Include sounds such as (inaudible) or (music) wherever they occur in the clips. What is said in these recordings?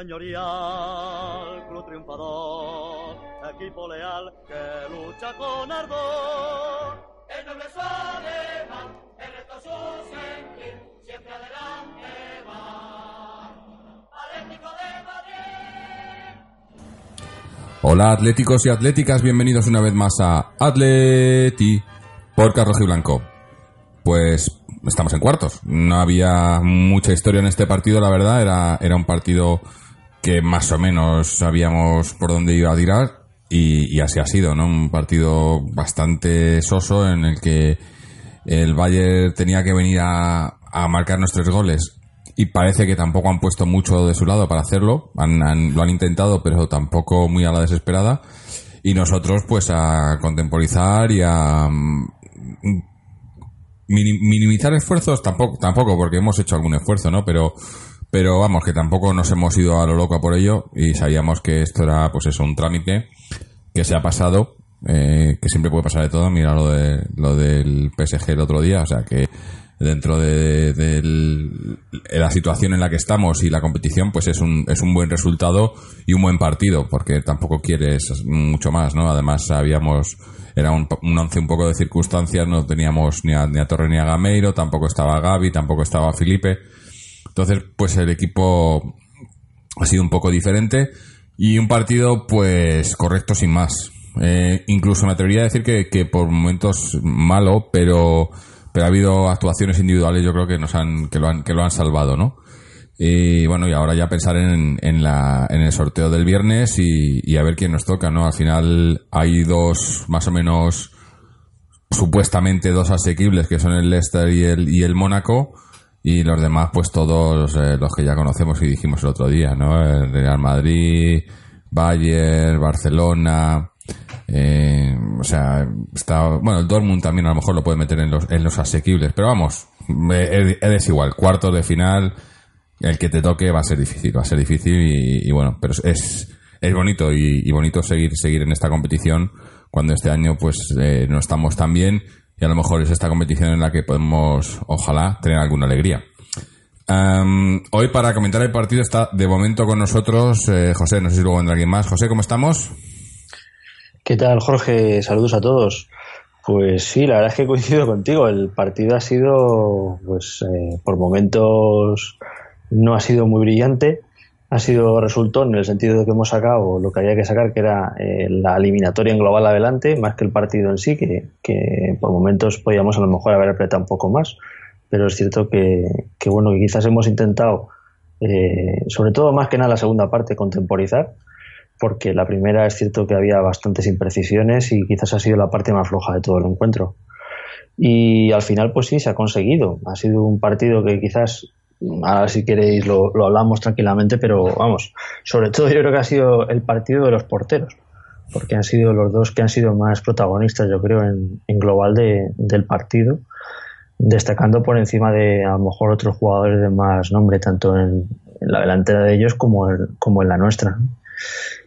señorial, club triunfador, equipo leal que lucha con ardor. El noble alemán, el resto su sentir, siempre adelante va. Atlético de Madrid. Hola atléticos y atléticas, bienvenidos una vez más a Atleti por Carrojo y Blanco. Pues estamos en cuartos. No había mucha historia en este partido, la verdad. Era, era un partido que más o menos sabíamos por dónde iba a tirar y, así ha sido, ¿no? Un partido bastante soso en el que el Bayern tenía que venir a, a marcarnos tres goles y parece que tampoco han puesto mucho de su lado para hacerlo. Han, lo han intentado, pero tampoco muy a la desesperada. Y nosotros, pues, a contemporizar y a mm, minimizar esfuerzos, tampoco, tampoco, porque hemos hecho algún esfuerzo, ¿no? Pero pero vamos, que tampoco nos hemos ido a lo loco por ello y sabíamos que esto era, pues eso, un trámite que se ha pasado, eh, que siempre puede pasar de todo. Mira lo, de, lo del PSG el otro día, o sea que dentro de, la situación en la que estamos y la competición, pues es un, es un buen resultado y un buen partido, porque tampoco quieres mucho más, ¿no? Además, habíamos, era un, un once un poco de circunstancias, no teníamos ni a, ni a Torre ni a Gameiro, tampoco estaba Gaby, tampoco estaba Felipe entonces, pues el equipo ha sido un poco diferente y un partido, pues, correcto sin más. Eh, incluso me atrevería a decir que, por momentos malo, pero, pero ha habido actuaciones individuales, yo creo que nos han, que lo han, que lo han salvado, ¿no? Y bueno, y ahora ya pensar en, en, la, en el sorteo del viernes y, y, a ver quién nos toca, ¿no? Al final hay dos, más o menos, supuestamente dos asequibles, que son el Leicester y el, y el Mónaco y los demás, pues todos eh, los que ya conocemos y dijimos el otro día, ¿no? El Real Madrid, Bayern, Barcelona, eh, o sea, está, bueno, el Dortmund también a lo mejor lo puede meter en los, en los asequibles, pero vamos, es, igual, cuarto de final, el que te toque va a ser difícil, va a ser difícil y, bueno, pero es, es bonito y, bonito seguir, seguir en esta competición cuando este año pues eh, no estamos tan bien y a lo mejor es esta competición en la que podemos, ojalá, tener alguna alegría. hoy para comentar el partido está de momento con nosotros eh, José, no sé si luego vendrá alguien más. José, ¿cómo estamos? ¿Qué tal, Jorge? Saludos a todos. Pues sí, la verdad es que coincido contigo. El partido ha sido, pues, eh, por momentos no ha sido muy brillante ha sido resultó en el sentido de que hemos sacado lo que había que sacar, que era eh, la eliminatoria en global adelante, más que el partido en sí, que, por momentos podíamos a lo mejor haber apretado un poco más. Pero es cierto que, que bueno, que quizás hemos intentado, eh, sobre todo más que nada la segunda parte, contemporizar, porque la primera es cierto que había bastantes imprecisiones y quizás ha sido la parte más floja de todo el encuentro. Y al final, pues sí, se ha conseguido. Ha sido un partido que quizás ahora si queréis lo, hablamos tranquilamente, pero vamos, sobre todo yo creo que ha sido el partido de los porteros, porque han sido los dos que han sido más protagonistas, yo creo, en, global del partido, destacando por encima de a lo mejor otros jugadores de más nombre, tanto en, la delantera de ellos como, como en la nuestra.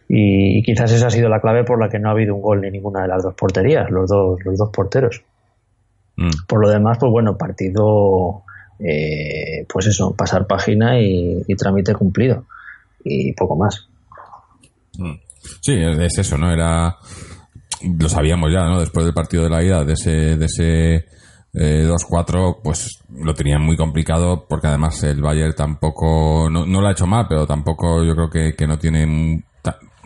Y, quizás esa ha sido la clave por la que no ha habido un gol ni ninguna de las dos porterías, los dos, los dos porteros. Mm. Por lo demás, pues bueno, partido eh, pues eso, pasar página y, trámite cumplido y poco más. Mm. Sí, es eso, ¿no? Era. Lo sabíamos ya, ¿no? Después del partido de la ida, de ese, de ese eh, 2-4, pues lo tenían muy complicado porque además el Bayern tampoco. No, no lo ha hecho mal, pero tampoco yo creo que, que no tiene.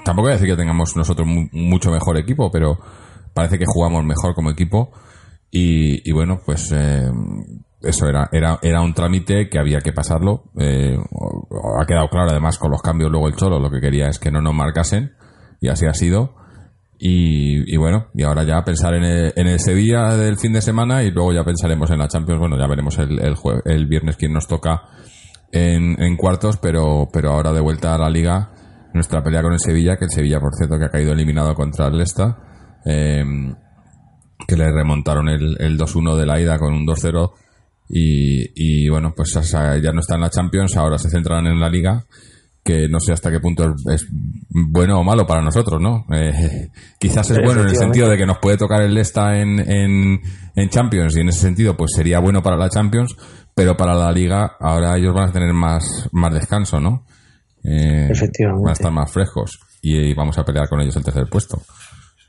Tampoco voy a decir que tengamos nosotros mucho mejor equipo, pero parece que jugamos mejor como equipo. Y, y bueno, pues eh, eso era, era, era un trámite que había que pasarlo. Eh, ha quedado claro además con los cambios luego el Cholo, lo que quería es que no nos marcasen y así ha sido. Y, bueno, y ahora ya pensar en el, en el Sevilla del fin de semana y luego ya pensaremos en la Champions. Bueno, ya veremos el, el, el viernes quién nos toca en, en cuartos, pero, pero ahora de vuelta a la liga, nuestra pelea con el Sevilla, que el Sevilla, por cierto, que ha caído eliminado contra el Lesta, eh, que le remontaron el, el 2-1 de la ida con un 2-0 y, y bueno, pues ya no está en la Champions, ahora se centran en la liga que no sé hasta qué punto es, bueno o malo para nosotros, ¿no? Eh, (laughs) quizás es bueno en el sentido de que nos puede tocar el Lesta en, en, en, Champions y en ese sentido pues sería bueno para la Champions, pero para la Liga ahora ellos van a tener más, más descanso, ¿no? Eh, Efectivamente. Van a estar más frescos y, y, vamos a pelear con ellos el tercer puesto.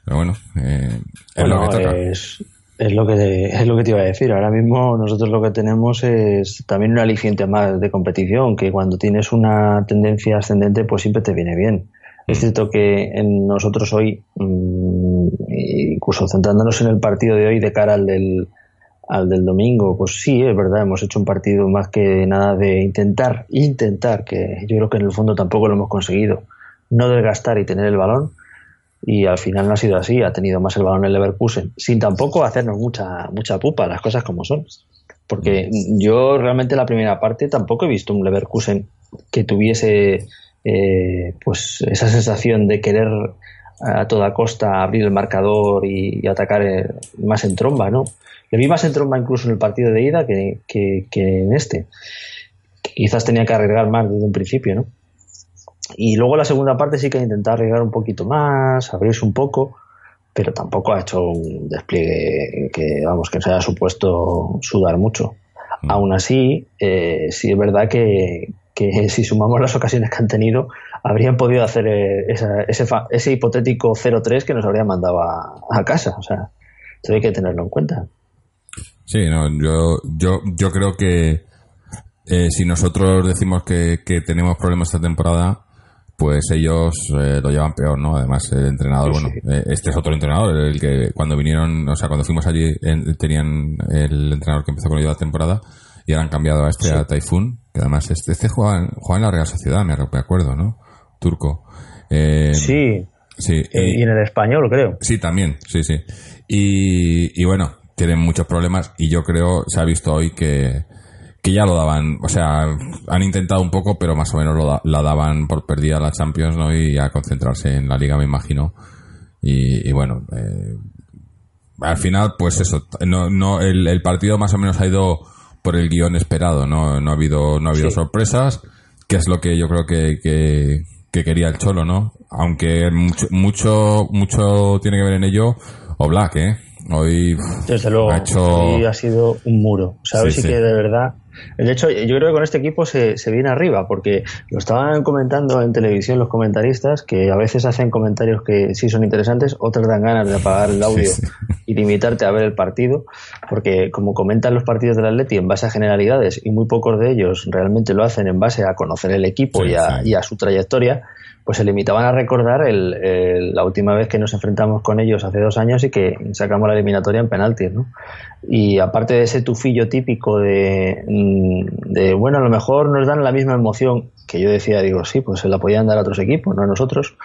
Pero bueno, eh, es bueno, lo que toca. Es es lo que te, es lo que te iba a decir. Ahora mismo nosotros lo que tenemos es también un aliciente más de competición, que cuando tienes una tendencia ascendente, pues siempre te viene bien. Es Mm. cierto que en nosotros hoy, mmm, incluso centrándonos en el partido de hoy de cara al del, al del domingo, pues sí, es verdad, hemos hecho un partido más que nada de intentar, intentar, que yo creo que en el fondo tampoco lo hemos conseguido, no desgastar y tener el balón, y al final no ha sido así, ha tenido más el balón el Leverkusen, sin tampoco hacernos mucha, mucha pupa, las cosas como son. Porque yo realmente la primera parte tampoco he visto un Leverkusen que tuviese eh, pues esa sensación de querer a toda costa abrir el marcador y, y atacar eh, más en tromba, ¿no? Le vi más en tromba incluso en el partido de ida que, que, que en este. Quizás tenía que arriesgar más desde un principio, ¿no? Y luego la segunda parte sí que ha intentado arriesgar un poquito más, abrirse un poco, pero tampoco ha hecho un despliegue que, vamos, que se haya supuesto sudar mucho. Mm. Aún así, eh, sí es verdad que, que, (laughs) si sumamos las ocasiones que han tenido, habrían podido hacer esa, ese, ese, hipotético 0-3 que nos habrían mandado a, a, casa. O sea, eso hay que tenerlo en cuenta. Sí, no, yo, yo, yo creo que eh, si nosotros decimos que, que tenemos problemas esta temporada, pues ellos eh, lo llevan peor, ¿no? Además, el entrenador, sí, bueno. Eh, este es otro entrenador, el que cuando vinieron, o sea, cuando fuimos allí, en, tenían el entrenador que empezó con ellos la temporada y ahora han cambiado a este, sí. a Typhoon, que además este, este juega, en, juega en la Real Sociedad, me, me acuerdo, ¿no? Turco. Eh, sí. Sí. Y, y, en el español, creo. Sí, también, sí, sí. Y, y bueno, tienen muchos problemas y yo creo, se ha visto hoy que, que ya lo daban, o sea, han intentado un poco, pero más o menos lo da, la daban por perdida la Champions, ¿no? Y a concentrarse en la Liga, me imagino. Y, y bueno, eh, al final, pues eso, no, no, el, el, partido más o menos ha ido por el guion esperado, ¿no? No ha habido, no ha habido sí. sorpresas, que es lo que yo creo que, que, que quería el Cholo, ¿no? Aunque mucho, mucho, mucho tiene que ver en ello Oblak, ¿eh? Hoy Desde luego, ha, hecho... hoy ha sido un muro. O sea, hoy sí, sí, que de verdad. De hecho, yo creo que con este equipo se, se, viene arriba, porque lo estaban comentando en televisión los comentaristas, que a veces hacen comentarios que sí son interesantes, otras dan ganas de apagar el audio sí, y limitarte a ver el partido, porque como comentan los partidos del Atleti en base a generalidades y muy pocos de ellos realmente lo hacen en base a conocer el equipo y a, y, a, su trayectoria, pues se limitaban a recordar el, el, la última vez que nos enfrentamos con ellos hace dos años y que sacamos la eliminatoria en penaltis, ¿no? Y aparte de ese tufillo típico de, mm, de, bueno, a lo mejor nos dan la misma emoción que yo decía, digo, sí, pues se la podían dar a otros equipos, no a nosotros,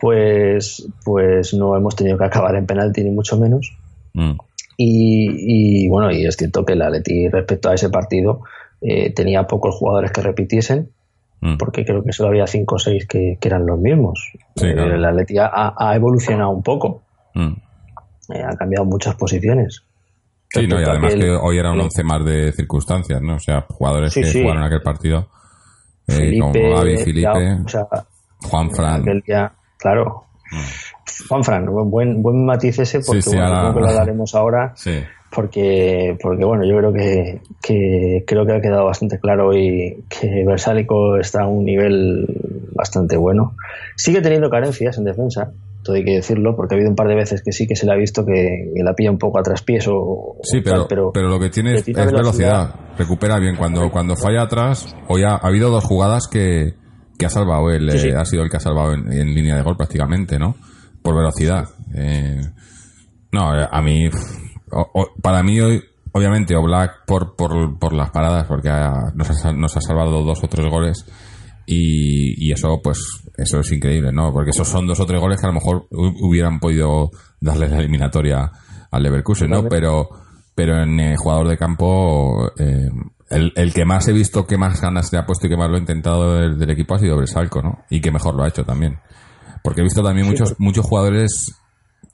pues, pues no hemos tenido que acabar en penalti ni mucho menos. Mm. Y, y, bueno, y es cierto que el Atleti respecto a ese partido eh, tenía pocos jugadores que repitiesen, Mm. porque creo que solo había cinco o seis que, que eran los mismos. Sí, eh, claro. La Atleti ha, ha, evolucionado un poco, mm. eh, ha cambiado muchas posiciones. Sí, no, y además que hoy era un once más de circunstancias, ¿no? O sea, jugadores sí, que sí. jugaron aquel partido, eh, Felipe, como Gaby, Felipe, ya, o sea, Juan Fran. Ya, claro. Mm. Juan Fran, buen, buen matiz ese, porque sí, bueno, ahora, que lo (laughs) hablaremos ahora. Porque, porque bueno, yo creo que, que creo que ha quedado bastante claro y que Versálico está a un nivel bastante bueno. Sigue teniendo carencias en defensa, todo hay que decirlo, porque ha habido un par de veces que sí que se le ha visto que, la pilla un poco a traspiés o, Sí, pero, pero, lo que tiene es, velocidad. recupera bien. Cuando, cuando falla atrás, hoy ha, habido dos jugadas que, que ha salvado él, eh, ha sido el que ha salvado en, línea de gol prácticamente, ¿no? Por velocidad. Eh, no, a mí para mí hoy, obviamente, o Black por, por, por las paradas, porque nos, ha, nos ha salvado dos o tres goles. Y, y, eso, pues, eso es increíble, ¿no? Porque esos son dos o tres goles que a lo mejor hubieran podido darle la eliminatoria al Leverkusen, ¿no? Pero, pero en el jugador de campo, eh, el, el, que más he visto que más ganas le ha puesto y que más lo ha intentado del, equipo ha sido Bresalco, ¿no? Y que mejor lo ha hecho también. Porque he visto también muchos, muchos jugadores,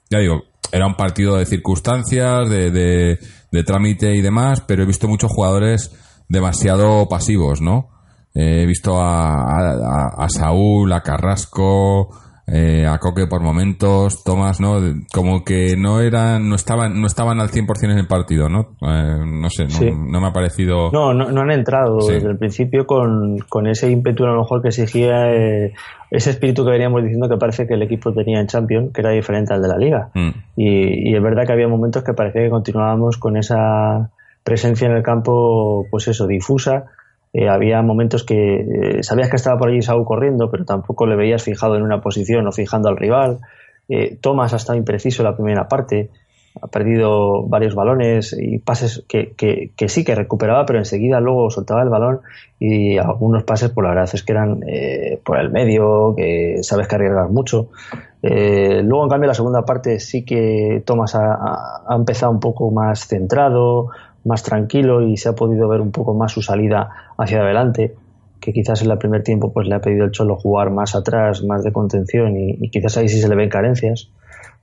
ya digo, era un partido de circunstancias, de, de, trámite y demás, pero he visto muchos jugadores demasiado pasivos, ¿no? he visto a, a, Saúl, a Carrasco, eh, a Coque por momentos, Tomás, ¿no? Como que no eran, no estaban, no estaban al 100% en el partido, ¿no? Eh, no sé, no, me ha parecido... No, no, han entrado desde el principio con, con, ese ímpetu a lo mejor que exigía eh, ese espíritu que veníamos diciendo que parece que el equipo tenía en Champions, que era diferente al de la Liga. Mm. Y, y es verdad que había momentos que parecía que continuábamos con esa presencia en el campo, pues eso, difusa, eh, había momentos que eh, sabías que estaba por allí Saúl corriendo, pero tampoco le veías fijado en una posición o fijando al rival. Eh, Tomás ha estado impreciso en la primera parte, ha perdido varios balones y pases que, sí que recuperaba, pero enseguida luego soltaba el balón y algunos pases, por pues la verdad es que eran por el medio, que sabes que arriesgas mucho. luego, en cambio, la segunda parte sí que ha, ha empezado un poco más centrado, más tranquilo y se ha podido ver un poco más su salida hacia adelante que quizás en el primer tiempo pues le ha pedido el Cholo jugar más atrás, más de contención y, quizás ahí sí se le ven carencias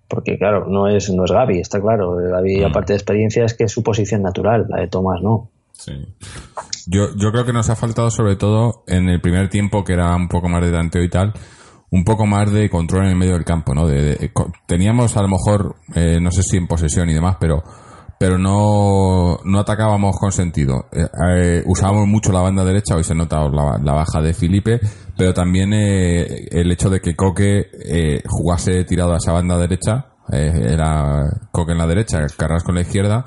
porque claro, no es, no es Gaby, está claro, Gaby mm. aparte de experiencia es que es su posición natural, la de Tomás no. Sí. Yo, yo creo que nos ha faltado sobre todo en el primer tiempo que era un poco más de tanteo y tal, un poco más de control en el medio del campo, ¿no? De, teníamos a lo mejor, eh, no sé si en posesión y demás, pero pero no, no atacábamos con sentido. Eh, eh, usábamos mucho la banda derecha, hoy se nota la, la baja de Felipe, pero también eh, el hecho de que Coque jugase tirado a esa banda derecha, era Coque en la derecha, Carrasco en la izquierda,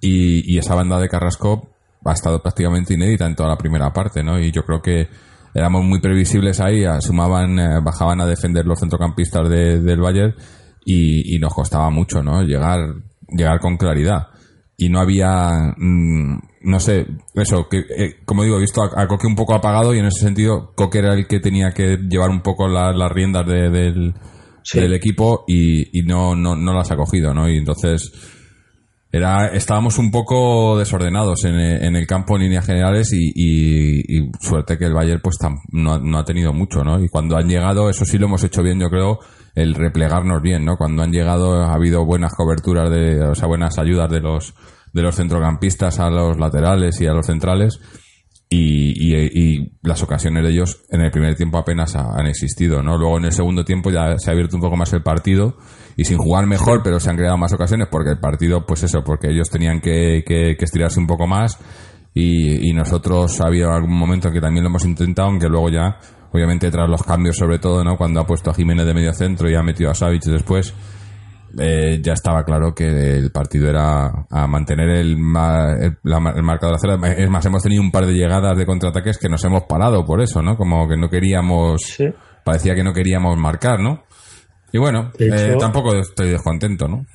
y, esa banda de Carrasco ha estado prácticamente inédita en toda la primera parte, ¿no? Y yo creo que éramos muy previsibles ahí, sumaban, bajaban a defender los centrocampistas del Bayern y, y nos costaba mucho, ¿no? Llegar llegar con claridad. Y no había, mm, no sé, eso, que eh, como digo, he visto a, Coque un poco apagado y en ese sentido Coque era el que tenía que llevar un poco las riendas del, del, equipo y, y no, no, no, las ha cogido, ¿no? Y entonces era, estábamos un poco desordenados en, en el campo en líneas generales y, y, suerte que el Bayern pues no, no ha tenido mucho, ¿no? Y cuando han llegado, eso sí lo hemos hecho bien, yo creo, el replegarnos bien, ¿no? Cuando han llegado ha habido buenas coberturas de, o sea, buenas ayudas de los de los centrocampistas a los laterales y a los centrales y, y, las ocasiones de ellos en el primer tiempo apenas han existido, ¿no? Luego en el segundo tiempo ya se ha abierto un poco más el partido y sin jugar mejor, pero se han creado más ocasiones porque el partido, pues eso, porque ellos tenían que, que, estirarse un poco más y, y nosotros ha habido algún momento en que también lo hemos intentado, aunque luego ya obviamente tras los cambios sobre todo, ¿no? Cuando ha puesto a Jiménez de medio centro y ha metido a Savic después, eh, ya estaba claro que el partido era a mantener el, el, el marcador cero. Es más, hemos tenido un par de llegadas de contraataques que nos hemos parado por eso, ¿no? Como que no queríamos, parecía que no queríamos marcar, ¿no? Y bueno, eh, tampoco estoy descontento, ¿no?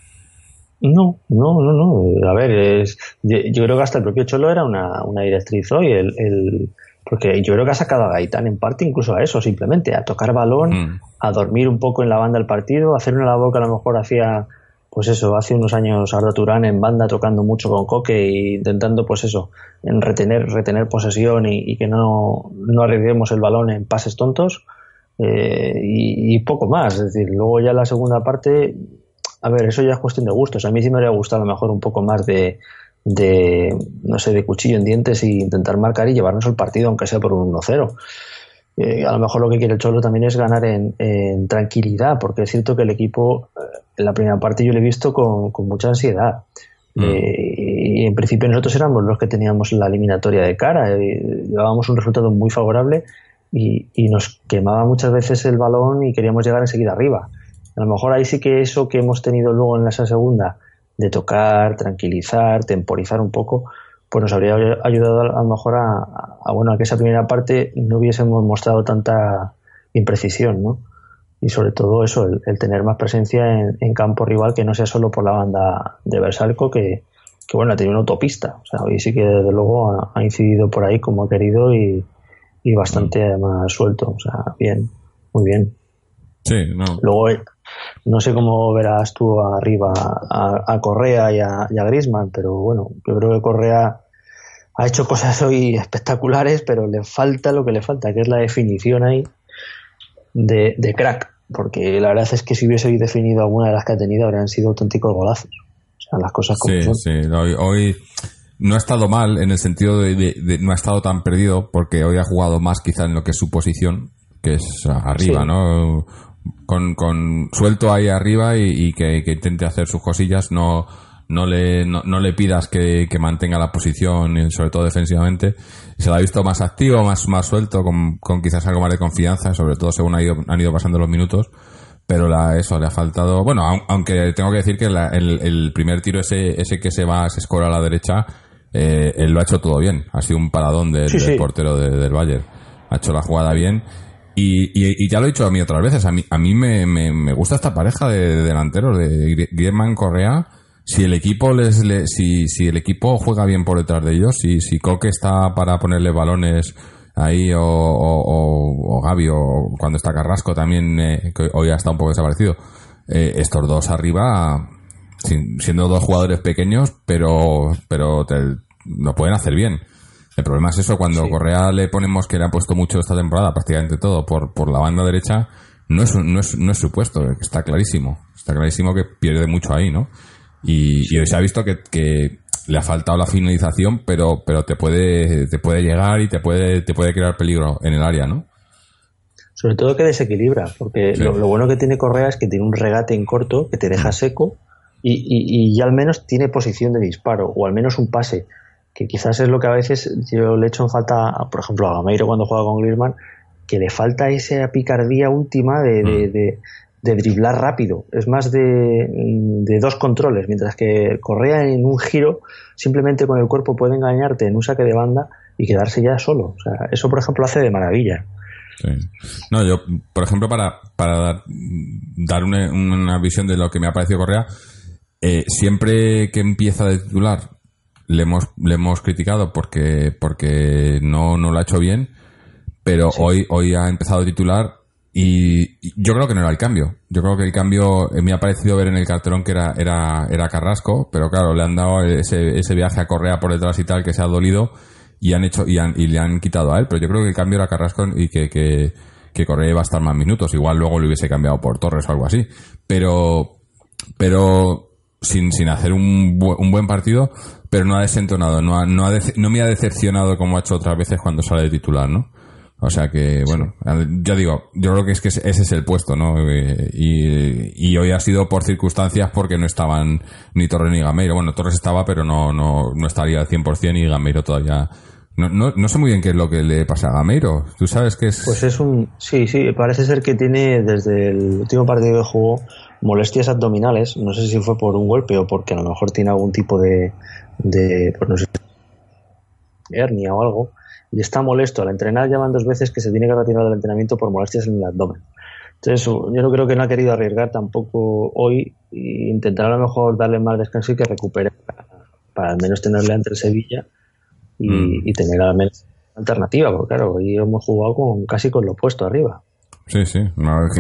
No, no, no, no. A ver, es, yo creo que hasta el propio Cholo era una, una directriz hoy. el, porque yo creo que ha sacado a Gaitán en parte incluso a eso, simplemente, a tocar balón, mm. a dormir un poco en la banda del partido, a hacer una labor que a lo mejor hacía, pues eso, hace unos años Arda Turán en banda tocando mucho con Coque e intentando, pues eso, en retener, retener posesión y, que no, no arriesguemos el balón en pases tontos. Eh, y, poco más, es decir, luego ya la segunda parte, a ver, eso ya es cuestión de gustos. A mí sí me habría gustado a lo mejor un poco más de, de, no sé, de cuchillo en dientes e intentar marcar y llevarnos el partido, aunque sea por un 1-0. Eh, a lo mejor lo que quiere el Cholo también es ganar en, tranquilidad, porque es cierto que el equipo, eh, en la primera parte yo lo he visto con, mucha ansiedad. Mm. Eh, y en principio nosotros éramos los que teníamos la eliminatoria de cara, llevábamos un resultado muy favorable y, nos quemaba muchas veces el balón y queríamos llegar enseguida arriba. A lo mejor ahí sí que eso que hemos tenido luego en esa segunda, de tocar, tranquilizar, temporizar un poco, pues nos habría ayudado a, lo mejor a, bueno a que esa primera parte no hubiésemos mostrado tanta imprecisión, ¿no? Y sobre todo eso, el, tener más presencia en, campo rival que no sea solo por la banda de Bersalco, que, que bueno, ha tenido una autopista. O sea, hoy sí que desde luego ha, incidido por ahí como ha querido y, y bastante más suelto. O sea, bien, muy bien. Sí, no. Luego, eh, no sé cómo verás tú arriba a, Correa y a, y Grisman, pero bueno, yo creo que Correa ha hecho cosas hoy espectaculares, pero le falta lo que le falta, que es la definición ahí de, de crack. Porque la verdad es que si hubiese definido alguna de las que ha tenido, habrían sido auténticos golazos. O sea, las cosas como sí, Sí, hoy, no ha estado mal en el sentido de, no ha estado tan perdido porque hoy ha jugado más quizá en lo que es su posición, que es arriba, ¿no? Con, con suelto ahí arriba y, que, intente hacer sus cosillas, no no le, no, le pidas que, mantenga la posición, sobre todo defensivamente. Se lo ha visto más activo, más, más suelto, con, con quizás algo más de confianza, sobre todo según ha ido, han ido pasando los minutos pero la, eso le ha faltado. Bueno, aunque tengo que decir que el, primer tiro, ese, ese que se va, se escora a la derecha, eh, él lo ha hecho todo bien. Ha sido un paradón del, portero del Bayern. Ha hecho la jugada bien. Y, y, ya lo he dicho a mí otras veces. A mí, a mí me, me, gusta esta pareja de, delanteros, de Griezmann Correa. Si el equipo les, si, si el equipo juega bien por detrás de ellos, si, si Coque está para ponerle balones ahí o, o, o, Gaby o cuando está Carrasco también, eh, que hoy ha estado un poco desaparecido. Eh, estos dos arriba, siendo dos jugadores pequeños, pero, pero lo pueden hacer bien. El problema es eso, cuando Correa le ponemos que le ha puesto mucho esta temporada, prácticamente todo, por, por la banda derecha, no es, no es, no es su puesto, está clarísimo. Está clarísimo que pierde mucho ahí, ¿no? Y, y se ha visto que, que, le ha faltado la finalización, pero, pero te puede, te puede llegar y te puede, te puede crear peligro en el área, ¿no? Sobre todo que desequilibra, porque lo, bueno que tiene Correa es que tiene un regate en corto que te deja seco y, y, ya al menos tiene posición de disparo, o al menos un pase, que quizás es lo que a veces yo le echo en falta, por ejemplo, a Gameiro cuando juega con Griezmann, que le falta esa picardía última de, de, mm de driblar rápido, es más de, dos controles, mientras que Correa en un giro simplemente con el cuerpo puede engañarte en un saque de banda y quedarse ya solo. O sea, eso por ejemplo lo hace de maravilla. No, yo, por ejemplo, para, para dar, una, visión de lo que me ha parecido Correa, eh, siempre que empieza de titular le hemos, le hemos criticado porque, porque no, no lo ha hecho bien, pero hoy, hoy ha empezado a titular y yo creo que no era el cambio. Yo creo que el cambio eh, me ha parecido ver en el cartelón que era, era, era Carrasco, pero claro, le han dado ese, ese viaje a Correa por detrás y tal que se ha dolido y han hecho y, han, y le han quitado a él. Pero yo creo que el cambio era Carrasco y que, que, que Correa iba a estar más minutos. Igual luego le hubiese cambiado por Torres o algo así. Pero, pero sin, sin hacer un, un buen partido, pero no ha desentonado, no, ha, no, ha no me ha decepcionado como ha hecho otras veces cuando sale de titular, ¿no? O sea que, bueno, ya digo, yo creo que es que ese es el puesto, ¿no? Eh, y, y, hoy ha sido por circunstancias porque no estaban ni Torres ni Gameiro. Bueno, Torres estaba, pero no, no, no estaría al 100% y Gameiro todavía... No, no, no sé muy bien qué es lo que le pasa a Gameiro. ¿Tú sabes qué es? Pues es un... Sí, sí, parece ser que tiene desde el último partido que jugó molestias abdominales. No sé si fue por un golpe o porque a lo mejor tiene algún tipo de... de pues no sé, hernia o algo y está molesto. Al entrenar llaman dos veces que se tiene que retirar del entrenamiento por molestias en el abdomen. Entonces, yo no creo que no ha querido arriesgar tampoco hoy e intentar a lo mejor darle más descanso y que recupere para, al menos tenerle entre Sevilla y, mm. y tener al menos alternativa, porque claro, hoy hemos jugado con casi con lo opuesto arriba. Sí, sí,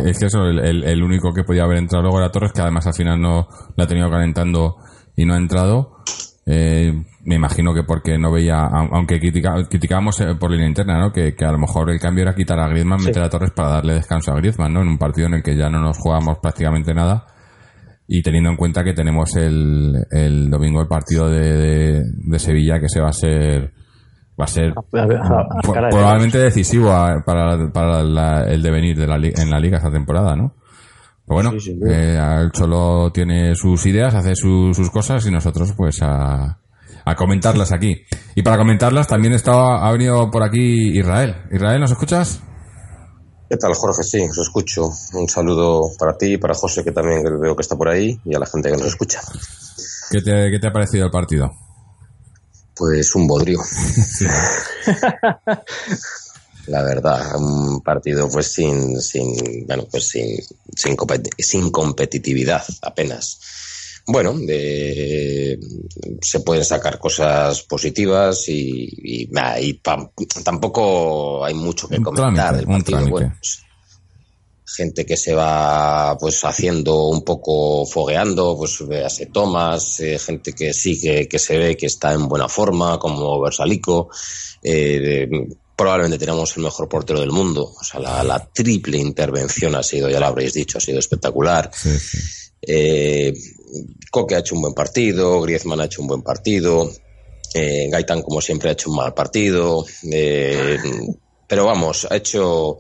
es que eso, el, el, único que podía haber entrado luego era Torres, que además al final no la ha tenido calentando y no ha entrado. Eh, me imagino que porque no veía, aunque criticábamos eh, por línea interna, ¿no? Que, a lo mejor el cambio era quitar a Griezmann, meter a Torres para darle descanso a Griezmann, ¿no? En un partido en el que ya no nos jugamos prácticamente nada y teniendo en cuenta que tenemos el, el domingo el partido de, de, Sevilla que se va a ser va a ser probablemente decisivo para, para el devenir de la, en la liga esta temporada, ¿no? bueno, eh, el Cholo tiene sus ideas, hace sus cosas y nosotros pues a, a comentarlas aquí. Y para comentarlas también estaba, ha venido por aquí Israel. Israel, ¿nos escuchas? ¿Qué tal, Jorge? Sí, os escucho. Un saludo para ti, y para José, que también veo que está por ahí, y a la gente que nos escucha. ¿Qué te, qué te ha parecido el partido? Pues un bodrio. (laughs) la verdad, un partido pues sin, sin bueno, pues sin, sin, sin competitividad apenas bueno, se pueden sacar cosas positivas y, tampoco hay mucho que comentar del partido. Pues, gente que se va pues haciendo un poco fogueando, pues véase Tomás, eh, gente que sí que, se ve que está en buena forma, como Versalico. Eh, probablemente tenemos el mejor portero del mundo. O sea, la, triple intervención ha sido, ya lo habréis dicho, ha sido espectacular. Eh, Coque ha hecho un buen partido, Griezmann ha hecho un buen partido, eh, Gaitán como siempre ha hecho un mal partido, eh, pero vamos, ha hecho,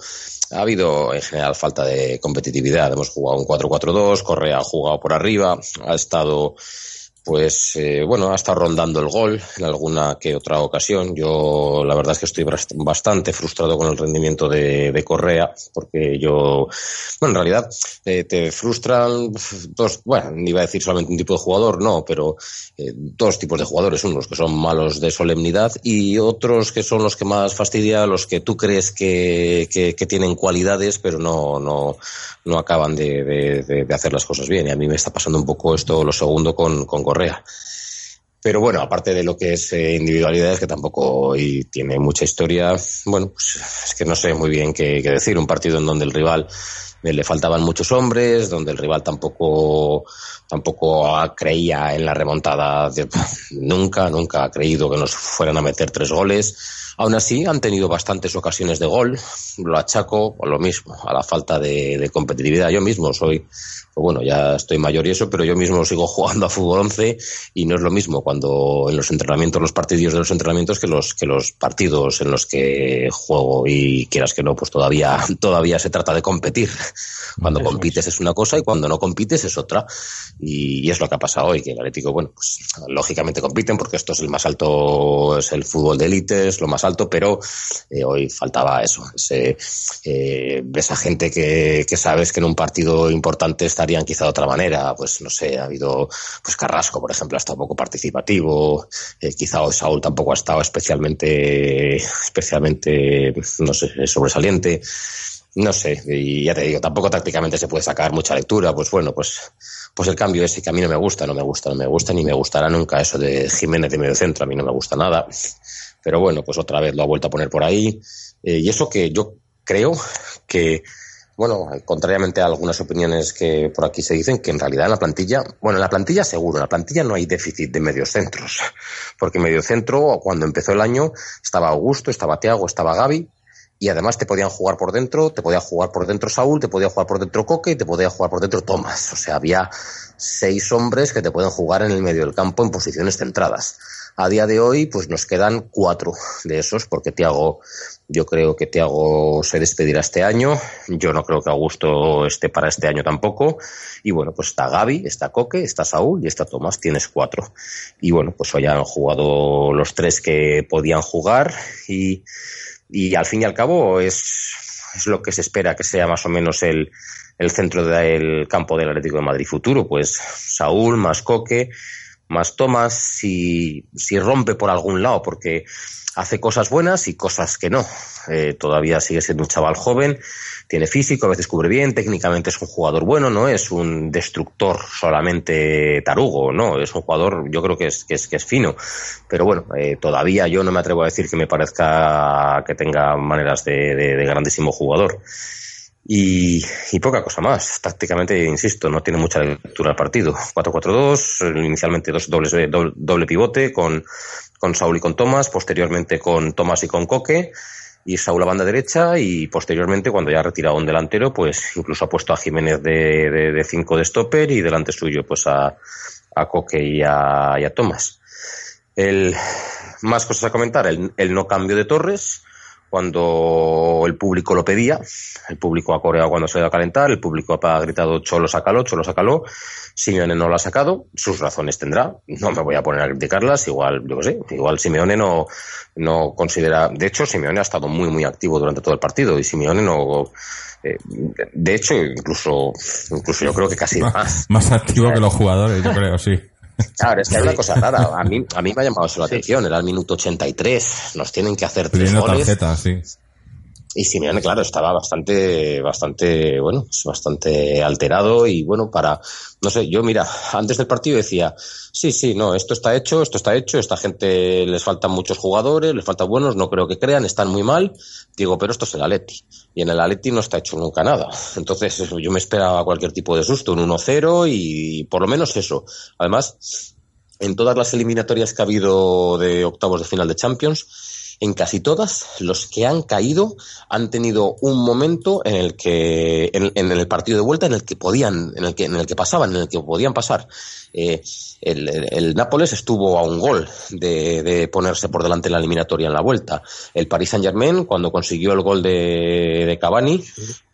ha habido en general falta de competitividad. Hemos jugado un 4-4-2, Correa ha jugado por arriba, ha estado pues eh, bueno, ha estado rondando el gol en alguna que otra ocasión. Yo la verdad es que estoy bastante frustrado con el rendimiento de, Correa, porque yo, bueno, en realidad eh, te frustran dos, bueno, ni iba a decir solamente un tipo de jugador, no, pero eh, dos tipos de jugadores, unos que son malos de solemnidad y otros que son los que más fastidia, los que tú crees que, que, tienen cualidades, pero no, no, no acaban de, de, hacer las cosas bien. Y a mí me está pasando un poco esto, lo segundo, con, con Correa. Pero bueno, aparte de lo que es eh, individualidades, que tampoco y tiene mucha historia, bueno, pues es que no sé muy bien qué, decir. Un partido en donde el rival le faltaban muchos hombres, donde el rival tampoco, tampoco creía en la remontada, (laughs) nunca, nunca ha creído que nos fueran a meter tres goles Aún así, han tenido bastantes ocasiones de gol. Lo achaco a lo mismo, a la falta de, competitividad. Yo mismo soy, pues bueno, ya estoy mayor y eso, pero yo mismo sigo (laughs) jugando a fútbol 11 y no es lo mismo cuando en los entrenamientos, los partidos de los entrenamientos que los, que los partidos en los que juego y quieras que no, pues todavía, (laughs) todavía se trata de competir. Cuando compites es. una cosa y cuando no compites es otra. Y, es lo que ha pasado hoy, que el Atlético, bueno, pues lógicamente compiten porque esto es el más alto, es el fútbol de élite, es lo más alto alto, pero eh, hoy faltaba eso, ese, eh, esa gente que, que, sabes que en un partido importante estarían quizá de otra manera, pues no sé, ha habido, pues Carrasco, por ejemplo, ha estado poco participativo, eh, quizá hoy Saúl tampoco ha estado especialmente, especialmente, no sé, sobresaliente. No sé, y ya te digo, tampoco tácticamente se puede sacar mucha lectura, pues bueno, pues pues el cambio ese que a mí no me gusta, no me gusta, no me gusta, ni me gustará nunca eso de Jiménez de medio centro, a mí no me gusta nada. Pero bueno, pues otra vez lo ha vuelto a poner por ahí. Eh, y eso que yo creo que, bueno, contrariamente a algunas opiniones que por aquí se dicen, que en realidad en la plantilla, bueno, en la plantilla seguro, en la plantilla no hay déficit de mediocentros. Porque mediocentro, cuando empezó el año, estaba Augusto, estaba Tiago, estaba Gaby, y además te podían jugar por dentro, te podía jugar por dentro Saúl, te podía jugar por dentro Coque y te podía jugar por dentro Tomás. O sea, había seis hombres que te pueden jugar en el medio del campo en posiciones centradas. A día de hoy, pues nos quedan cuatro de esos, porque Tiago, yo creo que Tiago se despedirá este año. Yo no creo que Augusto esté para este año tampoco. Y bueno, pues está Gaby, está Coque, está Saúl y está Tomás. Tienes cuatro. Y bueno, pues hoy han jugado los tres que podían jugar y, y al fin y al cabo es, es lo que se espera que sea más o menos el, el centro del campo del Atlético de Madrid futuro. Pues Saúl, más Coque, más Tomás si, si rompe por algún lado, porque hace cosas buenas y cosas que no. Eh, todavía sigue siendo un chaval joven, tiene físico, a veces cubre bien, técnicamente es un jugador bueno, no es un destructor solamente tarugo, no, es un jugador, yo creo que es, que es, que es fino. Pero bueno, eh, todavía yo no me atrevo a decir que me parezca que tenga maneras de, de grandísimo jugador. Y, poca cosa más. Tácticamente, insisto, no tiene mucha lectura el partido. 4-4-2, inicialmente dos dobles, doble, pivote con, con Saúl y con Tomás, posteriormente con Tomás y con Coque, y Saúl a banda derecha, y posteriormente, cuando ya ha retirado un delantero, pues incluso ha puesto a Jiménez de, de, cinco de stopper y delante suyo, pues a, a Coque y a, Tomás. El, más cosas a comentar, el, el no cambio de Torres cuando el público lo pedía, el público ha coreado cuando se ha ido a calentar, el público ha gritado Cholo sácalo, Cholo sácalo, Simeone no lo ha sacado, sus razones tendrá, no me voy a poner a criticarlas, igual, yo qué sé, igual Simeone no, no considera, de hecho Simeone ha estado muy muy activo durante todo el partido y Simeone no, eh, de hecho incluso, incluso yo creo que casi más. Más activo que los jugadores, yo creo, sí. Claro, es que hay una cosa rara. A mí, a mí me ha llamado eso la atención. Era el minuto 83. Nos tienen que hacer tres goles. Tarjeta, sí. Y Simeone, claro, estaba bastante, bastante, bueno, bastante alterado y bueno, para, no sé, yo mira, antes del partido decía, sí, sí, no, esto está hecho, esto está hecho, esta gente les faltan muchos jugadores, les faltan buenos, no creo que crean, están muy mal, digo, pero esto es el Atleti. Y en el Atleti no está hecho nunca nada. (laughs) Entonces, yo me esperaba cualquier tipo de susto, un 1-0 y por lo menos eso. Además, en todas las eliminatorias que ha habido de octavos de final de Champions, en casi todas, los que han caído han tenido un momento en el que, en, el partido de vuelta, en el que podían, en el que, en el que pasaban, en el que podían pasar. Eh, el, el, Nápoles estuvo a un gol de, de, ponerse por delante en la eliminatoria en la vuelta. El Paris Saint Germain, cuando consiguió el gol de, de Cavani,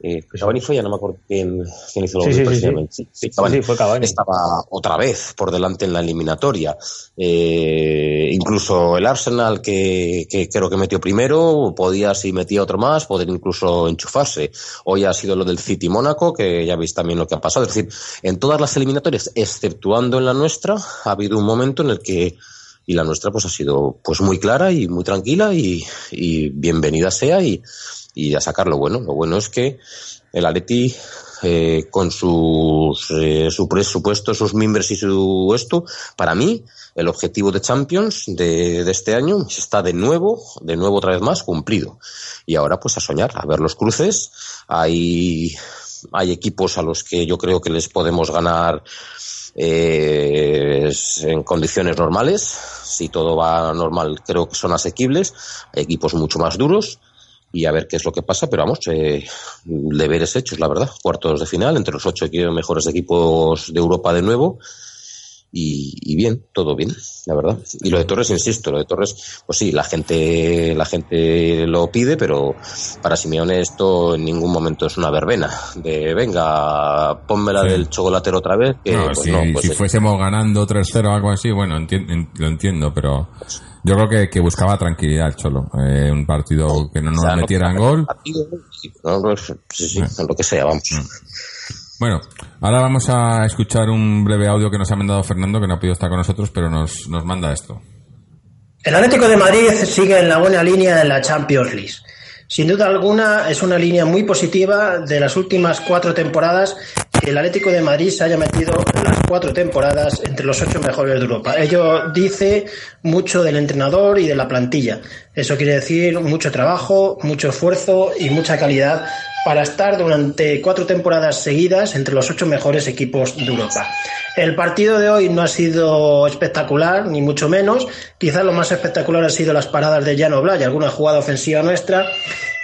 eh, Cavani fue, ya no me acuerdo quién, quién hizo el gol sí, sí, Cavani, fue Cavani. Estaba otra vez por delante en la eliminatoria. Eh, incluso el Arsenal, que, que creo que metió primero, podía, si metía otro más, poder incluso enchufarse. Hoy ha sido lo del City Mónaco, que ya veis también lo que ha pasado. Es decir, en todas las eliminatorias, exceptuando en la nuestra, ha habido un momento en el que y la nuestra pues ha sido pues muy clara y muy tranquila y, bienvenida sea y, y, a sacar lo bueno. Lo bueno es que el Atleti eh, con sus, eh, su presupuesto, sus miembros y su esto, para mí el objetivo de Champions de, de, este año está de nuevo, de nuevo otra vez más cumplido. Y ahora pues a soñar, a ver los cruces. Hay, hay equipos a los que yo creo que les podemos ganar eh, en condiciones normales. Si todo va normal, creo que son asequibles. Hay equipos mucho más duros y a ver qué es lo que pasa, pero vamos, eh, deberes hechos, la verdad. Cuartos de final, entre los ocho mejores equipos de Europa de nuevo y, bien, todo bien, la verdad. Y lo de Torres, insisto, lo de Torres, pues sí, la gente, la gente lo pide, pero para Simeone esto en ningún momento es una verbena de venga, pónmela del chocolatero otra vez. Que, pues si, pues si fuésemos ganando 3-0 o algo así, bueno, lo entiendo, pero yo creo que, buscaba tranquilidad el Cholo. Eh, un partido que no nos metiera en gol. sí, sí, lo que sea, vamos. Mm. Bueno, ahora vamos a escuchar un breve audio que nos ha mandado Fernando, que no ha podido estar con nosotros, pero nos, nos manda esto. El Atlético de Madrid sigue en la buena línea en la Champions League. Sin duda alguna es una línea muy positiva de las últimas cuatro temporadas que el Atlético de Madrid se haya metido las cuatro temporadas entre los ocho mejores de Europa. Ello dice mucho del entrenador y de la plantilla. Eso quiere decir mucho trabajo, mucho esfuerzo y mucha calidad para estar durante cuatro temporadas seguidas entre los ocho mejores equipos de Europa. El partido de hoy no ha sido espectacular, ni mucho menos. Quizás lo más espectacular ha sido las paradas de Jan Oblak y alguna jugada ofensiva nuestra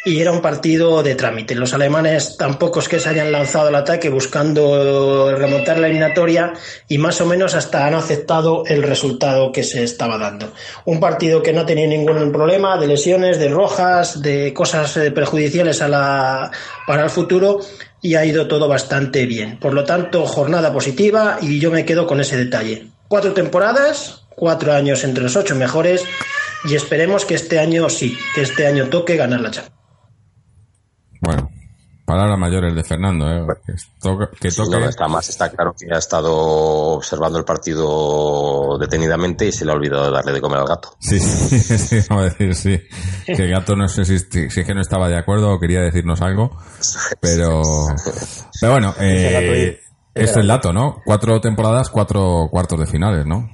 y era un partido de trámite. Los alemanes tampoco es que se hayan lanzado al ataque buscando remontar la eliminatoria y más o menos hasta han aceptado el resultado que se estaba dando. Un partido que no tenía ningún problema de lesiones, de rojas, de cosas eh, perjudiciales a la, para el futuro y ha ido todo bastante bien. Por lo tanto, jornada positiva y yo me quedo con ese detalle. Cuatro temporadas, cuatro años entre los ocho mejores y esperemos que este año sí, que este año toque ganar la Champions. Palabras mayores de Fernando, ¿eh? que, toque, está más está claro que ha estado observando el partido detenidamente y se le ha olvidado darle de comer al gato. Sí, (laughs) sí, vamos a decir, sí. Que el gato no sé si, si es que no estaba de acuerdo o quería decirnos algo, pero, (laughs) pero bueno, eh, es el dato, ¿no? Cuatro temporadas, cuatro cuartos de finales, ¿no?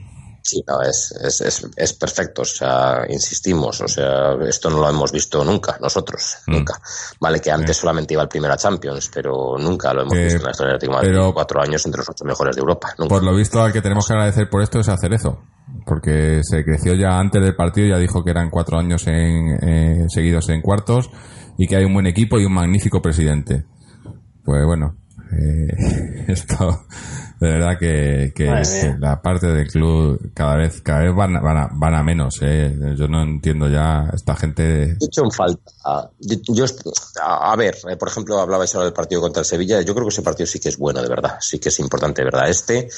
Sí, no, es, es, es, perfecto. O sea, insistimos. O sea, esto no lo hemos visto nunca, nosotros. Mm. Nunca. Vale, que antes solamente iba el primera Champions, pero nunca lo hemos visto en la historia de pero, cuatro años entre los ocho mejores de Europa. Por lo visto, al que tenemos que agradecer por esto es a Cerezo. Porque se creció ya antes del partido, ya dijo que eran cuatro años en, eh, seguidos en cuartos y que hay un buen equipo y un magnífico presidente. Pues bueno, Eh, (laughs) esto, de verdad que, la parte del club cada vez cada vez van, van, a, van a menos. ¿eh? Yo no entiendo ya esta gente. Hecho en falta. Yo, a ver, eh, por ejemplo, hablabais ahora del partido contra el Sevilla. Yo creo que ese partido sí que es bueno, de verdad. Sí que es importante, de verdad. Este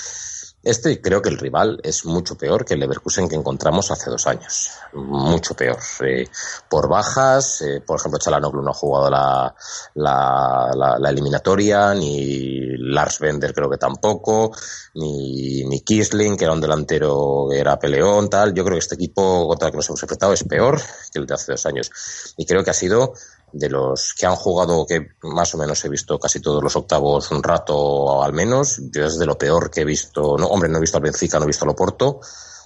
este creo que el rival es mucho peor que el Leverkusen que encontramos hace dos años. Mucho peor. Eh, por bajas, eh, por ejemplo, Chalanoglu no ha jugado la, la, la, eliminatoria, ni Lars Bender creo que tampoco, ni, ni Kisling, que era un delantero que era peleón, tal. Yo creo que este equipo contra el que nos hemos enfrentado es peor que el de hace dos años. Y creo que ha sido de los que han jugado, que más o menos he visto casi todos los octavos un rato al menos, yo es de lo peor que he visto, no, hombre, no he visto al Benfica, no he visto al Oporto,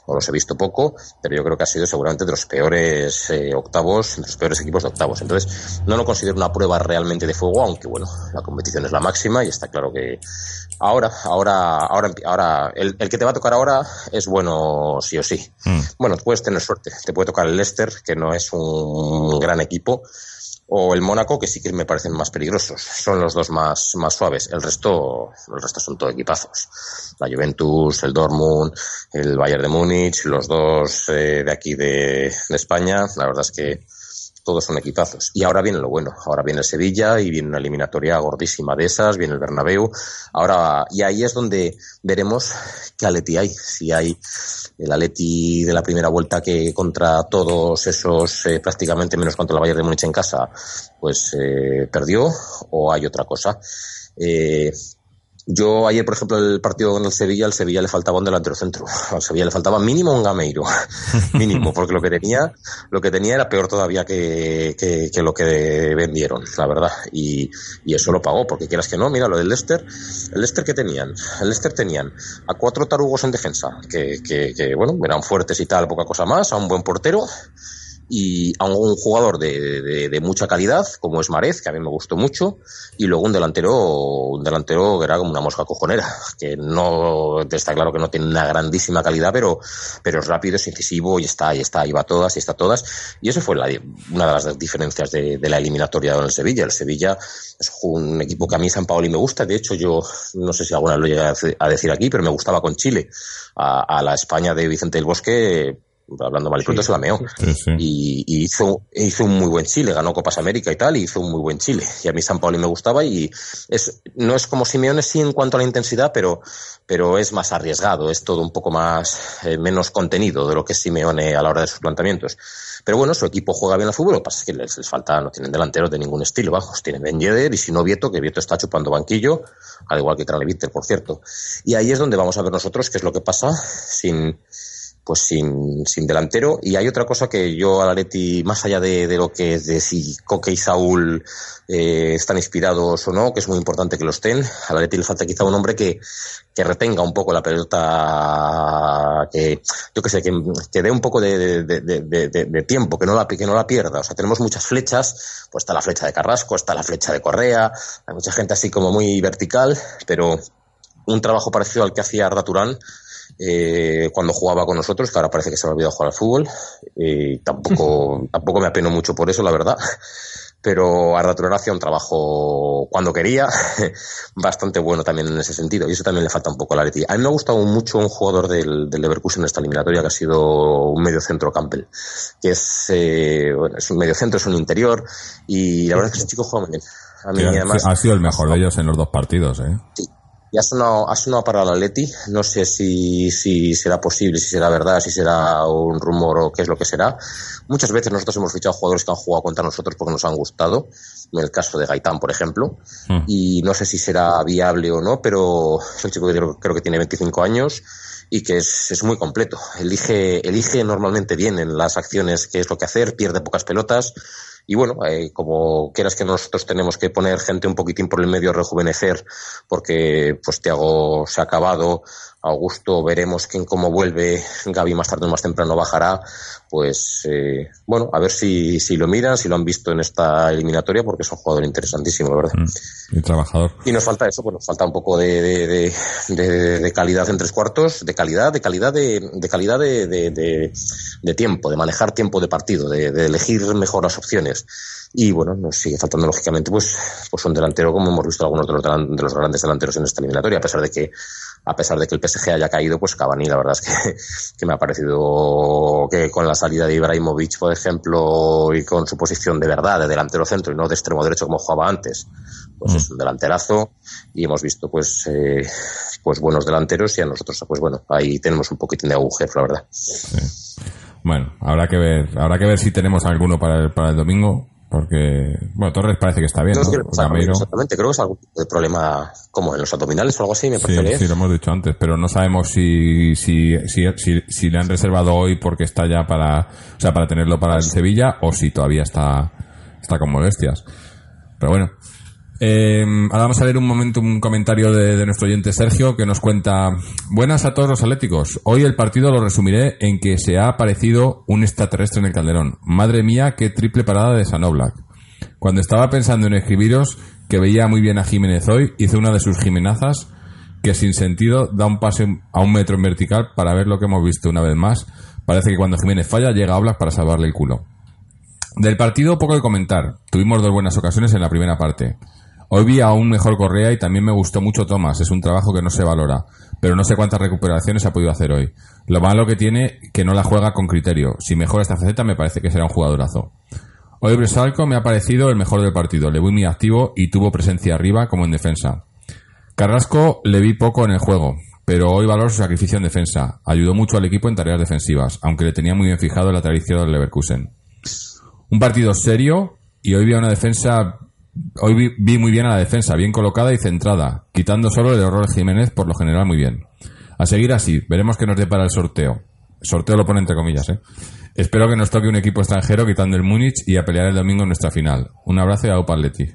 o los he visto poco, pero yo creo que ha sido seguramente de los peores eh, octavos, de los peores equipos de octavos. Entonces, no lo considero una prueba realmente de fuego, aunque bueno, la competición es la máxima y está claro que ahora, ahora, ahora, ahora, el, el que te va a tocar ahora es bueno sí o sí. Mm. Bueno, puedes tener suerte, te puede tocar el Leicester, que no es un gran equipo, o el Mónaco, que sí que me parecen más peligrosos. Son los dos más, más suaves. El resto, el resto son todo equipazos. La Juventus, el Dortmund, el Bayern de Múnich, los dos eh, de aquí de, de España. La verdad es que todos son equipazos. Y ahora viene lo bueno. Ahora viene el Sevilla y viene una eliminatoria gordísima de esas, viene el Bernabéu. Ahora, y ahí es donde veremos qué Aleti hay. Si hay el Aleti de la primera vuelta que contra todos esos, eh, prácticamente menos contra el Bayern de Múnich en casa, pues eh, perdió, o hay otra cosa. Eh, yo ayer, por ejemplo, el partido con el Sevilla, al Sevilla le faltaba un delantero centro. Al Sevilla le faltaba mínimo un gameiro. (laughs) mínimo, porque lo que tenía, lo que tenía era peor todavía que, que, lo que vendieron, la verdad. Y, y, eso lo pagó, porque quieras que no, mira lo del Leicester. El Leicester que tenían, el Leicester tenían a cuatro tarugos en defensa, que, que, que bueno, eran fuertes y tal, poca cosa más, a un buen portero y a un jugador de, de, mucha calidad, como es Marez, que a mí me gustó mucho, y luego un delantero, un delantero que era como una mosca cojonera, que no está claro que no tiene una grandísima calidad, pero, pero es rápido, es incisivo y está, y está, y va todas, y está todas. Y eso fue la, una de las diferencias de, de la eliminatoria con el Sevilla. El Sevilla es un equipo que a mí San Paoli me gusta, de hecho yo no sé si alguna vez lo llegué a decir aquí, pero me gustaba con Chile. A, a la España de Vicente del Bosque hablando mal y pronto, se la meó. Y, hizo, hizo un muy buen Chile, ganó Copas América y tal, y hizo un muy buen Chile. Y a mí San Pauli me gustaba y es, no es como Simeone sí en cuanto a la intensidad, pero, pero es más arriesgado, es todo un poco más, eh, menos contenido de lo que es Simeone a la hora de sus planteamientos. Pero bueno, su equipo juega bien al fútbol, lo que pasa es que les, falta, no tienen delanteros de ningún estilo, bajos, tienen Ben Yedder y si no Vieto, que Vieto está chupando banquillo, al igual que Tranlevíter, por cierto. Y ahí es donde vamos a ver nosotros qué es lo que pasa sin, pues sin, sin delantero. Y hay otra cosa que yo a Leti, más allá de, de, lo que es de si Coque y Saúl eh, están inspirados o no, que es muy importante que lo estén, a Leti le falta quizá un hombre que, que retenga un poco la pelota, que yo que sé, que, que dé un poco de, de, de, tiempo, que no, la, que no la pierda. O sea, tenemos muchas flechas, pues está la flecha de Carrasco, está la flecha de Correa, hay mucha gente así como muy vertical, pero un trabajo parecido al que hacía Arda eh, cuando jugaba con nosotros, que ahora parece que se me ha olvidado jugar al fútbol. Y tampoco, (laughs) tampoco me apeno mucho por eso, la verdad. Pero Arda hacía un trabajo cuando quería, (laughs) bastante bueno también en ese sentido. Y eso también le falta un poco a la Leti. A mí me ha gustado mucho un jugador del, del Leverkusen en esta eliminatoria que ha sido un medio centro Campbell. Que es, eh, bueno, es un medio centro, es un interior. Y la verdad es que ese chico juega muy bien. A mí, además, ha sido el mejor de ellos en los dos partidos, ¿eh? Sí, y ha sonado, ha sonado para la Leti. No sé si, si será posible, si será verdad, si será un rumor o qué es lo que será. Muchas veces nosotros hemos fichado jugadores que han jugado contra nosotros porque nos han gustado. En el caso de Gaitán, por ejemplo. Hmm. Y no sé si será viable o no, pero es un chico que creo, que tiene 25 años y que es, es, muy completo. Elige, elige normalmente bien en las acciones qué es lo que hacer, pierde pocas pelotas y bueno, eh, como quieras que nosotros tenemos que poner gente un poquitín por el medio rejuvenecer, porque pues Tiago se ha acabado, Augusto veremos quién cómo vuelve, Gaby más tarde o más temprano bajará, pues eh, bueno, a ver si, si lo miran, si lo han visto en esta eliminatoria, porque es un jugador interesantísimo, la verdad. Mm, y trabajador. Y nos falta eso, pues nos falta un poco de, de, de, de calidad en tres cuartos, de calidad, de calidad de, de calidad de, tiempo, de manejar tiempo de partido, de, elegir mejor las opciones. Y bueno, nos sigue faltando lógicamente pues, pues un delantero, como hemos visto algunos de los, de los grandes delanteros en esta eliminatoria, a pesar de que a pesar de que el PSG haya caído, pues Cavani la verdad es que, (laughs) que, me ha parecido que con la salida de Ibrahimovic, por ejemplo, y con su posición de verdad de delantero centro y no de extremo derecho como jugaba antes, pues mm. es un delanterazo y hemos visto pues eh, pues buenos delanteros y a nosotros pues bueno, ahí tenemos un poquitín de agujero, la verdad. Bueno, habrá que ver, habrá que ver si tenemos alguno para el, para el domingo, porque, bueno, Torres parece que está bien. ¿no? exactamente, creo que es algún problema como en los abdominales o algo así, me parece. Sí, sí, lo hemos dicho antes, pero no sabemos si, si, si, si, le han reservado hoy porque está ya para, o sea, para tenerlo para el Sevilla o si todavía está, está con molestias. Pero bueno, eh, ahora vamos a ver un momento un comentario de, nuestro oyente Sergio que nos cuenta Buenas a todos los atléticos. Hoy el partido lo resumiré en que se ha aparecido un extraterrestre en el Calderón. Madre mía, qué triple parada de Sanoblak. Cuando estaba pensando en escribiros que veía muy bien a Jiménez hoy, hice una de sus jimenazas que sin sentido da un pase a un metro en vertical para ver lo que hemos visto una vez más. Parece que cuando Jiménez falla llega a Oblak para salvarle el culo. Del partido poco de comentar. Tuvimos dos buenas ocasiones en la primera parte. Hoy vi a un mejor Correa y también me gustó mucho Thomas. Es un trabajo que no se valora, pero no sé cuántas recuperaciones ha podido hacer hoy. Lo malo que tiene que no la juega con criterio. Si mejora esta faceta me parece que será un jugadorazo. Hoy Bresalco me ha parecido el mejor del partido. Le vi muy activo y tuvo presencia arriba como en defensa. Carrasco le vi poco en el juego, pero hoy valoro su sacrificio en defensa. Ayudó mucho al equipo en tareas defensivas, aunque le tenía muy bien fijado en la tradición del Leverkusen. Un partido serio y hoy vi una defensa Hoy vi, muy bien a la defensa, bien colocada y centrada, quitando solo el error de Jiménez, por lo general muy bien. A seguir así, veremos qué nos depara el sorteo. sorteo lo pone entre comillas, ¿eh? Espero que nos toque un equipo extranjero quitando el Múnich y a pelear el domingo en nuestra final. Un abrazo y a Upaletti.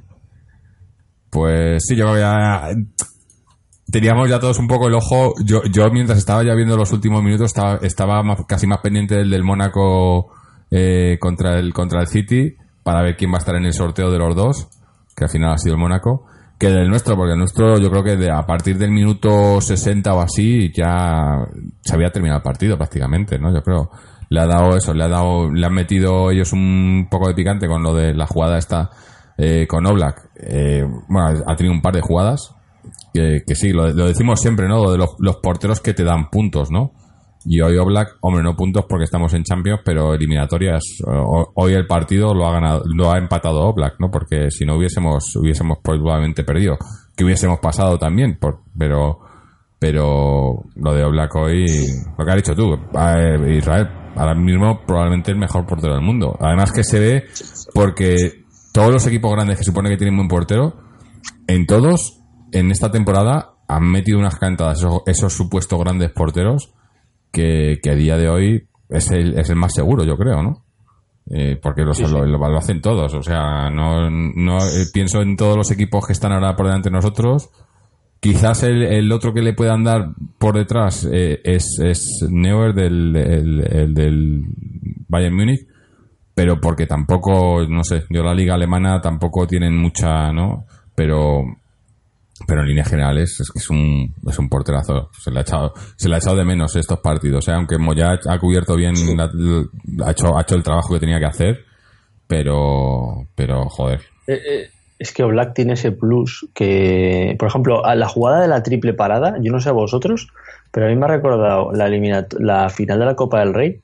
Pues sí, yo creo que ya teníamos ya todos un poco el ojo. Yo, yo mientras estaba ya viendo los últimos minutos estaba, estaba casi más pendiente del del Mónaco eh, contra el contra el City para ver quién va a estar en el sorteo de los dos que al final ha sido el Mónaco, que del nuestro, porque el nuestro yo creo que de, a partir del minuto 60 o así ya se había terminado el partido prácticamente, ¿no? Yo creo. Le ha dado eso, le ha dado, le han metido ellos un poco de picante con lo de la jugada esta eh, con Oblak. Eh, bueno, ha tenido un par de jugadas que, sí, lo, decimos siempre, ¿no? de los, los porteros que te dan puntos, ¿no? Y hoy Oblak, hombre, no puntos porque estamos en Champions, pero eliminatorias. Hoy el partido lo ha ganado, lo ha empatado Oblak, ¿no? Porque si no hubiésemos, hubiésemos probablemente perdido. Que hubiésemos pasado también, pero, pero lo de Oblak hoy, lo que has dicho tú, Israel, ahora mismo probablemente el mejor portero del mundo. Además que se ve porque todos los equipos grandes que supone que tienen buen portero, en todos, en esta temporada, han metido unas cantadas esos supuestos grandes porteros que, a día de hoy es el, es el más seguro, yo creo, ¿no? Eh, porque lo, Lo, hacen todos. O sea, no, no eh, pienso en todos los equipos que están ahora por delante de nosotros. Quizás el, el otro que le puedan dar por detrás eh, es, es Neuer del, el, del Bayern Múnich, pero porque tampoco, no sé, yo la liga alemana tampoco tienen mucha, ¿no? Pero pero en líneas generales es que es un, es un porterazo. Se le ha echado, se le ha echado de menos estos partidos. ¿eh? Aunque Moya ha cubierto bien, ha, hecho, ha hecho el trabajo que tenía que hacer, pero, pero joder. Eh, eh, es que Black tiene ese plus que, por ejemplo, a la jugada de la triple parada, yo no sé a vosotros, pero a mí me ha recordado la, la final de la Copa del Rey,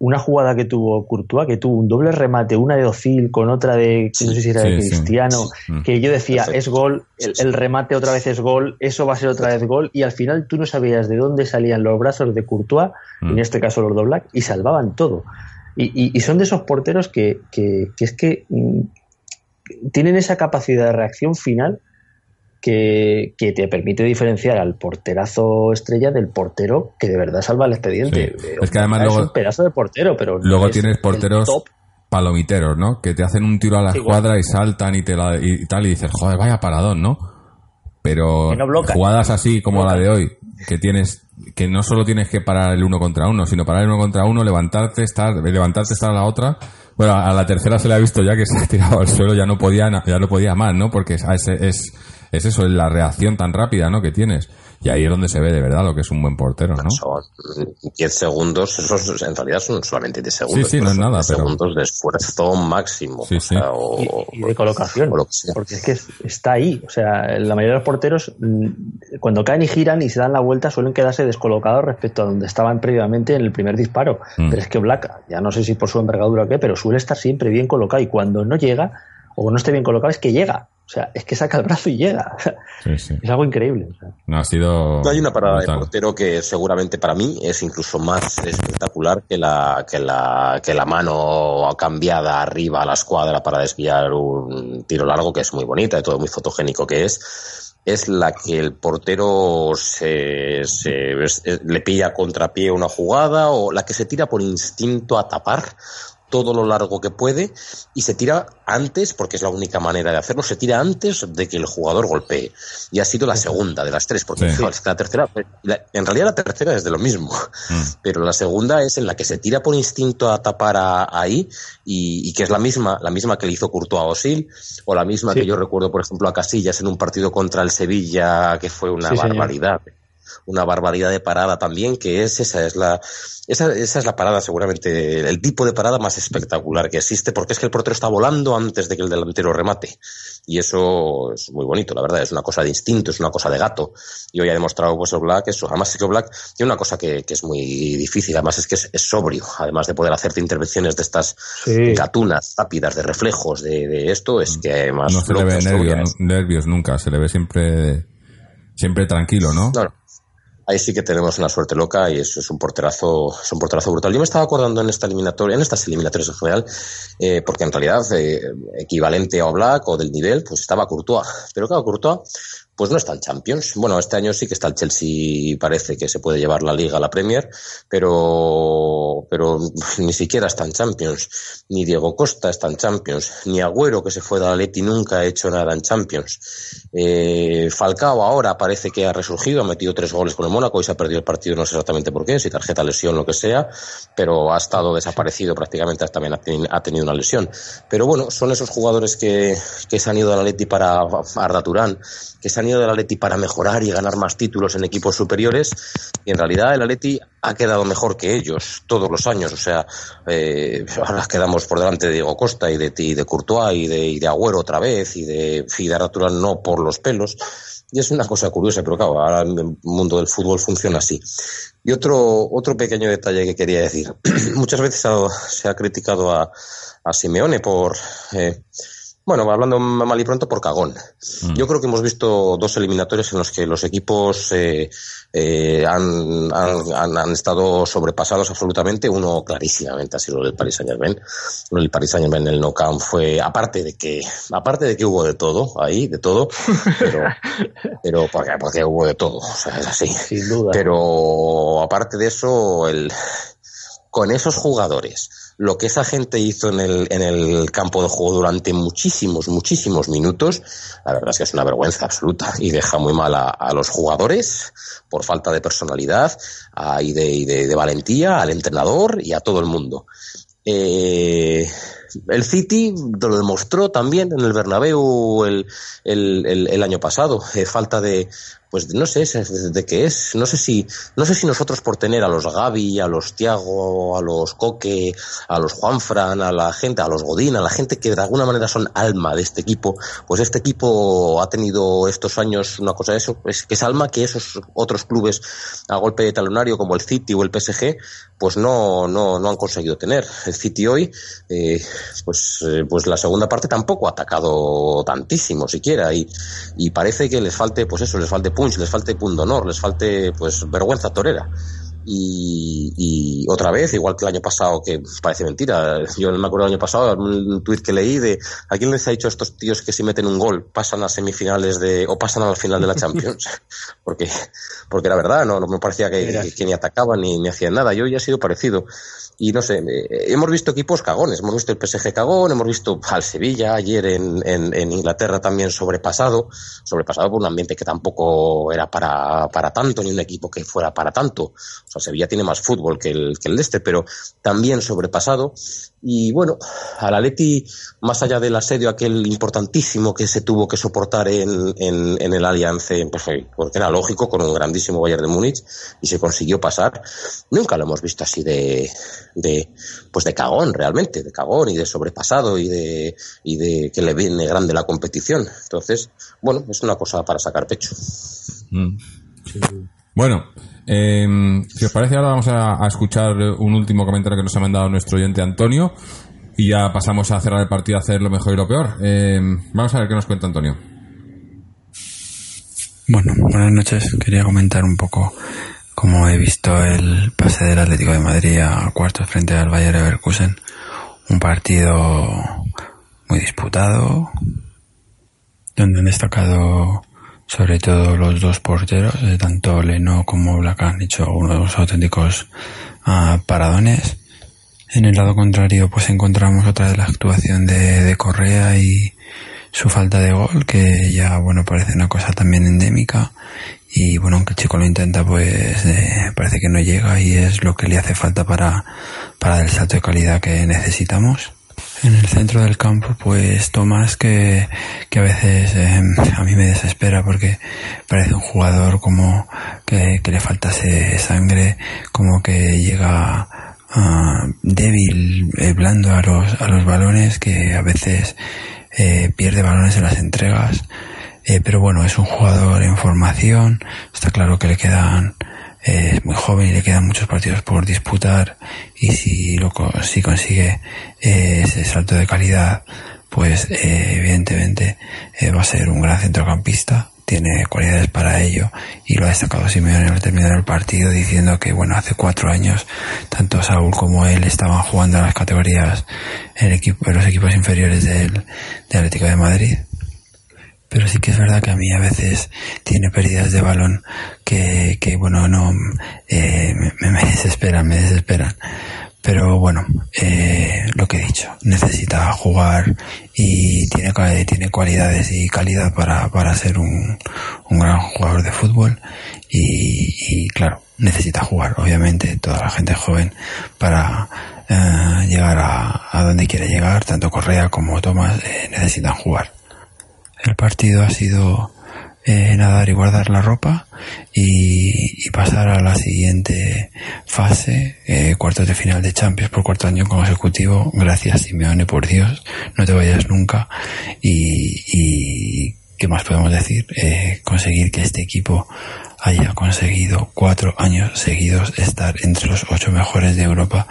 una jugada que tuvo Courtois, que tuvo un doble remate, una de Ozil con otra de, no sé si era de Cristiano, que yo decía, es gol, el, remate otra vez es gol, eso va a ser otra vez gol, y al final tú no sabías de dónde salían los brazos de Courtois, en mm. este caso los Black, y salvaban todo. Y, son de esos porteros que, que, que es que mm, tienen esa capacidad de reacción final que, te permite diferenciar al porterazo estrella del portero que de verdad salva el expediente. Es que además luego, es un pedazo de portero, pero luego tienes porteros palomiteros, ¿no? Que te hacen un tiro a la escuadra y saltan y te y tal y dices, joder, vaya paradón, ¿no? Pero jugadas así como la de hoy, que tienes que no solo tienes que parar el uno contra uno, sino parar el uno contra uno, levantarte, estar, levantarte, estar a la otra. Bueno, a la tercera se le ha visto ya que se ha tirado al suelo, ya no podía, ya no podía más, ¿no? Porque es, es, es eso, es la reacción tan rápida, ¿no? Que tienes. Y ahí es donde se ve de verdad lo que es un buen portero, ¿no? Son 10 segundos, esos en realidad son solamente 10 segundos. Sí, sí, no es nada. Pero... segundos de esfuerzo máximo. Sí, sí. y, de colocación. porque es que está ahí. O sea, la mayoría de los porteros, mm, cuando caen y giran y se dan la vuelta, suelen quedarse descolocados respecto a donde estaban previamente en el primer disparo. Mm. Pero es que Black, ya no sé si por su envergadura o qué, pero suele estar siempre bien colocado. Y cuando no llega, o no esté bien colocado, es que llega. O sea, es que saca el brazo y llega. Es algo increíble. No ha sido. hay una parada de portero que seguramente para mí es incluso más espectacular que la, que la, que la mano cambiada arriba a la escuadra para desviar un tiro largo, que es muy bonita y todo muy fotogénico que es. Es la que el portero se, se, le pilla contrapié una jugada o la que se tira por instinto a tapar todo lo largo que puede y se tira antes, porque es la única manera de hacerlo, se tira antes de que el jugador golpee. Y ha sido la segunda de las tres, porque la tercera, en realidad la tercera es de lo mismo, mm. pero la segunda es en la que se tira por instinto a tapar ahí y, que es la misma, la misma que le hizo Courtois a Osil, o la misma que yo recuerdo, por ejemplo, a Casillas en un partido contra el Sevilla, que fue una barbaridad una barbaridad de parada también, que es esa es la esa, esa es la parada seguramente el tipo de parada más espectacular que existe porque es que el portero está volando antes de que el delantero remate. Y eso es muy bonito, la verdad, es una cosa de instinto, es una cosa de gato. Y hoy ha demostrado pues el Black eso, además es que Black tiene una cosa que, que es muy difícil, además es que es, sobrio, además de poder hacerte intervenciones de estas gatunas rápidas, de reflejos, de, de, esto, es que además... No se le ve nervios, nervios nunca, se le ve siempre siempre tranquilo, ¿no? Claro ahí sí que tenemos una suerte loca y eso es un porterazo, es un porterazo brutal. Yo me estaba acordando en esta eliminatoria, en estas eliminatorias en general, eh, porque en realidad eh, equivalente a Oblak o del nivel, pues estaba Courtois. Pero claro, Courtois pues no está el Champions. Bueno, este año sí que está el Chelsea, parece que se puede llevar la Liga a la Premier, pero, pero (laughs) ni siquiera está en Champions. Ni Diego Costa está en Champions, ni Agüero, que se fue de Atleti, nunca ha hecho nada en Champions. Eh, Falcao ahora parece que ha resurgido, ha metido tres goles con el Mónaco y se ha perdido el partido, no sé exactamente por qué, si tarjeta, lesión, lo que sea, pero ha estado desaparecido prácticamente, también ha tenido una lesión. Pero bueno, son esos jugadores que, que se han ido al Atleti para Arda Turán, que se han ido del Atleti para mejorar y ganar más títulos en equipos superiores y en realidad el Atleti ha quedado mejor que ellos todos los años. O sea, eh, ahora quedamos por delante de Diego Costa y de, y de Courtois y de, y de Agüero otra vez y de Fidar Natural no por los pelos. Y es una cosa curiosa, pero claro, ahora el mundo del fútbol funciona así. Y otro, otro pequeño detalle que quería decir. (clears throat) Muchas veces se ha criticado a, a Simeone por... Eh, bueno, hablando mal y pronto por cagón. Mm. Yo creo que hemos visto dos eliminatorios en los que los equipos eh, eh, han, han, estado sobrepasados absolutamente. Uno clarísimamente ha sido el del Paris Saint Germain. El Paris Saint Germain en el No Camp fue, aparte de que, aparte de que hubo de todo ahí, de todo, pero, (laughs) pero porque, porque hubo de todo, o sea, es así. Sin duda. Pero aparte de eso, el, con esos jugadores, lo que esa gente hizo en el, en el campo de juego durante muchísimos, muchísimos minutos, la verdad es que es una vergüenza absoluta y deja muy mal a, los jugadores por falta de personalidad y, de, de, valentía, al entrenador y a todo el mundo. Eh, el City lo demostró también en el Bernabéu el, el, el, año pasado. Eh, falta de, pues no sé de qué es. No sé si, no sé si nosotros por tener a los Gaby, a los Tiago, a los Coque, a los Juanfran, a la gente, a los Godín, a la gente que de alguna manera son alma de este equipo, pues este equipo ha tenido estos años una cosa de eso, es que es alma que esos otros clubes a golpe de talonario como el City o el PSG, pues no, no, no han conseguido tener. El City hoy, eh, pues, eh, pues la segunda parte tampoco ha atacado tantísimo siquiera y, y parece que les falte, pues eso, les falte punch, les falte honor, les falte pues vergüenza torera. Y, otra vez, igual que el año pasado, que parece mentira, yo me acuerdo del año pasado, un tuit que leí de ¿a quién les ha dicho a estos tíos que si meten un gol pasan a semifinales de o pasan al final de la Champions? (laughs) porque porque era verdad, no, no me parecía que, ni atacaban ni, ni hacían nada, yo ya he sido parecido. Y no sé, eh, hemos visto equipos cagones, hemos visto el PSG cagón, hemos visto al Sevilla ayer en, en, Inglaterra también sobrepasado, sobrepasado por un ambiente que tampoco era para, para tanto, ni un equipo que fuera para tanto. O sea, Sevilla tiene más fútbol que el, que el de este, pero también sobrepasado. Y bueno, al Atleti, más allá del asedio aquel importantísimo que se tuvo que soportar en, en, el Allianz, pues, porque era lógico, con un grandísimo Bayern de Múnich, y se consiguió pasar, nunca lo hemos visto así de, de, pues de cagón realmente, de cagón y de sobrepasado y de, y de que le viene grande la competición. Entonces, bueno, es una cosa para sacar pecho. Mm. Bueno, eh, si os parece, ahora vamos a, escuchar un último comentario que nos ha mandado nuestro oyente Antonio y ya pasamos a cerrar el partido a hacer lo mejor y lo peor. Eh, vamos a ver qué nos cuenta Antonio. Bueno, buenas noches. Quería comentar un poco cómo he visto el pase del Atlético de Madrid a cuartos frente al Bayer Leverkusen. Un partido muy disputado, donde han destacado sobre todo los dos porteros, eh, tanto Leno como Black han hecho unos auténticos uh, paradones. En el lado contrario, pues encontramos otra vez la actuación de, de, Correa y su falta de gol, que ya, bueno, parece una cosa también endémica. Y bueno, aunque el chico lo intenta, pues eh, parece que no llega y es lo que le hace falta para, para el salto de calidad que necesitamos. En el centro del campo, pues Tomás que, que a veces eh, a mí me desespera porque parece un jugador como que, que le faltase sangre, como que llega uh, débil, eh, blando a los, a los balones, que a veces eh, pierde balones en las entregas. Eh, pero bueno, es un jugador en formación, está claro que le quedan es muy joven y le quedan muchos partidos por disputar y si lo si consigue eh, ese salto de calidad pues eh, evidentemente eh, va a ser un gran centrocampista tiene cualidades para ello y lo ha destacado Simeone al terminar el partido diciendo que bueno hace cuatro años tanto Saúl como él estaban jugando en las categorías en, equipo, en los equipos inferiores del, del Atlético de Madrid pero sí que es verdad que a mí a veces tiene pérdidas de balón que, que bueno, no, eh, me, me, desesperan, me desesperan. Pero bueno, eh, lo que he dicho, necesita jugar y tiene, tiene cualidades y calidad para, para ser un, un gran jugador de fútbol y, y claro, necesita jugar, obviamente, toda la gente joven para eh, llegar a, a, donde quiere llegar, tanto Correa como Tomás eh, necesitan jugar. El partido ha sido eh, nadar y guardar la ropa y, y, pasar a la siguiente fase, eh, cuartos de final de Champions por cuarto año consecutivo. Gracias Simeone, por Dios, no te vayas nunca. Y, y ¿qué más podemos decir? Eh, conseguir que este equipo haya conseguido cuatro años seguidos estar entre los ocho mejores de Europa,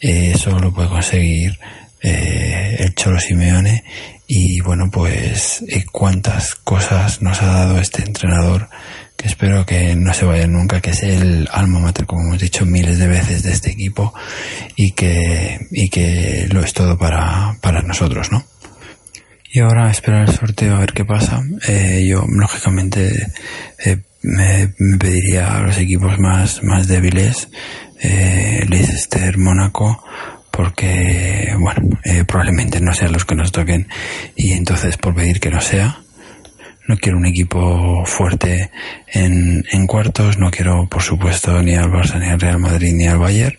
eh, eso lo puede conseguir el Cholo Simeone y bueno, pues eh, cuántas cosas nos ha dado este entrenador que espero que no se vaya nunca, que es el alma mater, como hemos dicho miles de veces, de este equipo y que, y que lo es todo para, para nosotros, ¿no? Y ahora esperar el sorteo a ver qué pasa. Eh, yo, lógicamente, eh, me, me, pediría a los equipos más, más débiles, eh, Leicester, Mónaco, porque, bueno, eh, probablemente no sean los que nos toquen y entonces por pedir que no sea. No quiero un equipo fuerte en, en cuartos, no quiero por supuesto ni al Barça, ni al Real Madrid, ni al Bayern.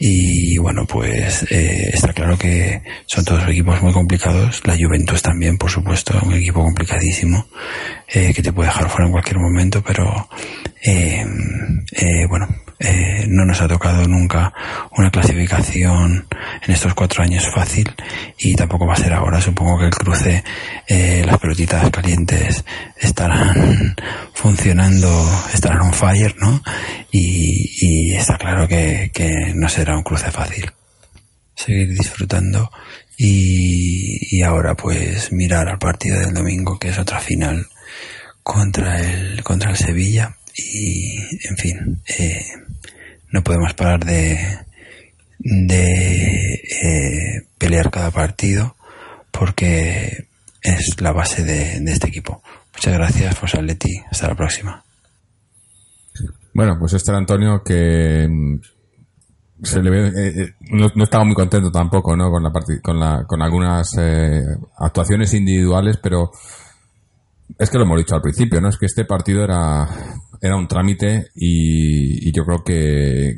Y bueno, pues eh, está claro que son todos equipos muy complicados. La Juventus también, por supuesto, un equipo complicadísimo eh, que te puede dejar fuera en cualquier momento, pero eh, eh, bueno, eh, no nos ha tocado nunca una clasificación en estos cuatro años fácil y tampoco va a ser ahora. Supongo que el cruce, eh, las pelotitas calientes estarán funcionando, estarán on fire, ¿no? Y, está claro que, que, no será un cruce fácil. Seguir disfrutando y, y ahora pues mirar al partido del domingo que es otra final contra el contra el Sevilla y en fin eh, no podemos parar de, de eh, pelear cada partido porque es la base de, de este equipo. Muchas gracias, José Atleti. Hasta la próxima. Bueno, pues este era Antonio que mm, se le ve, eh, eh, no, no, estaba muy contento tampoco, ¿no? Con la con la, con algunas eh, actuaciones individuales, pero es que lo hemos dicho al principio, ¿no? Es que este partido era, era un trámite y, yo creo que,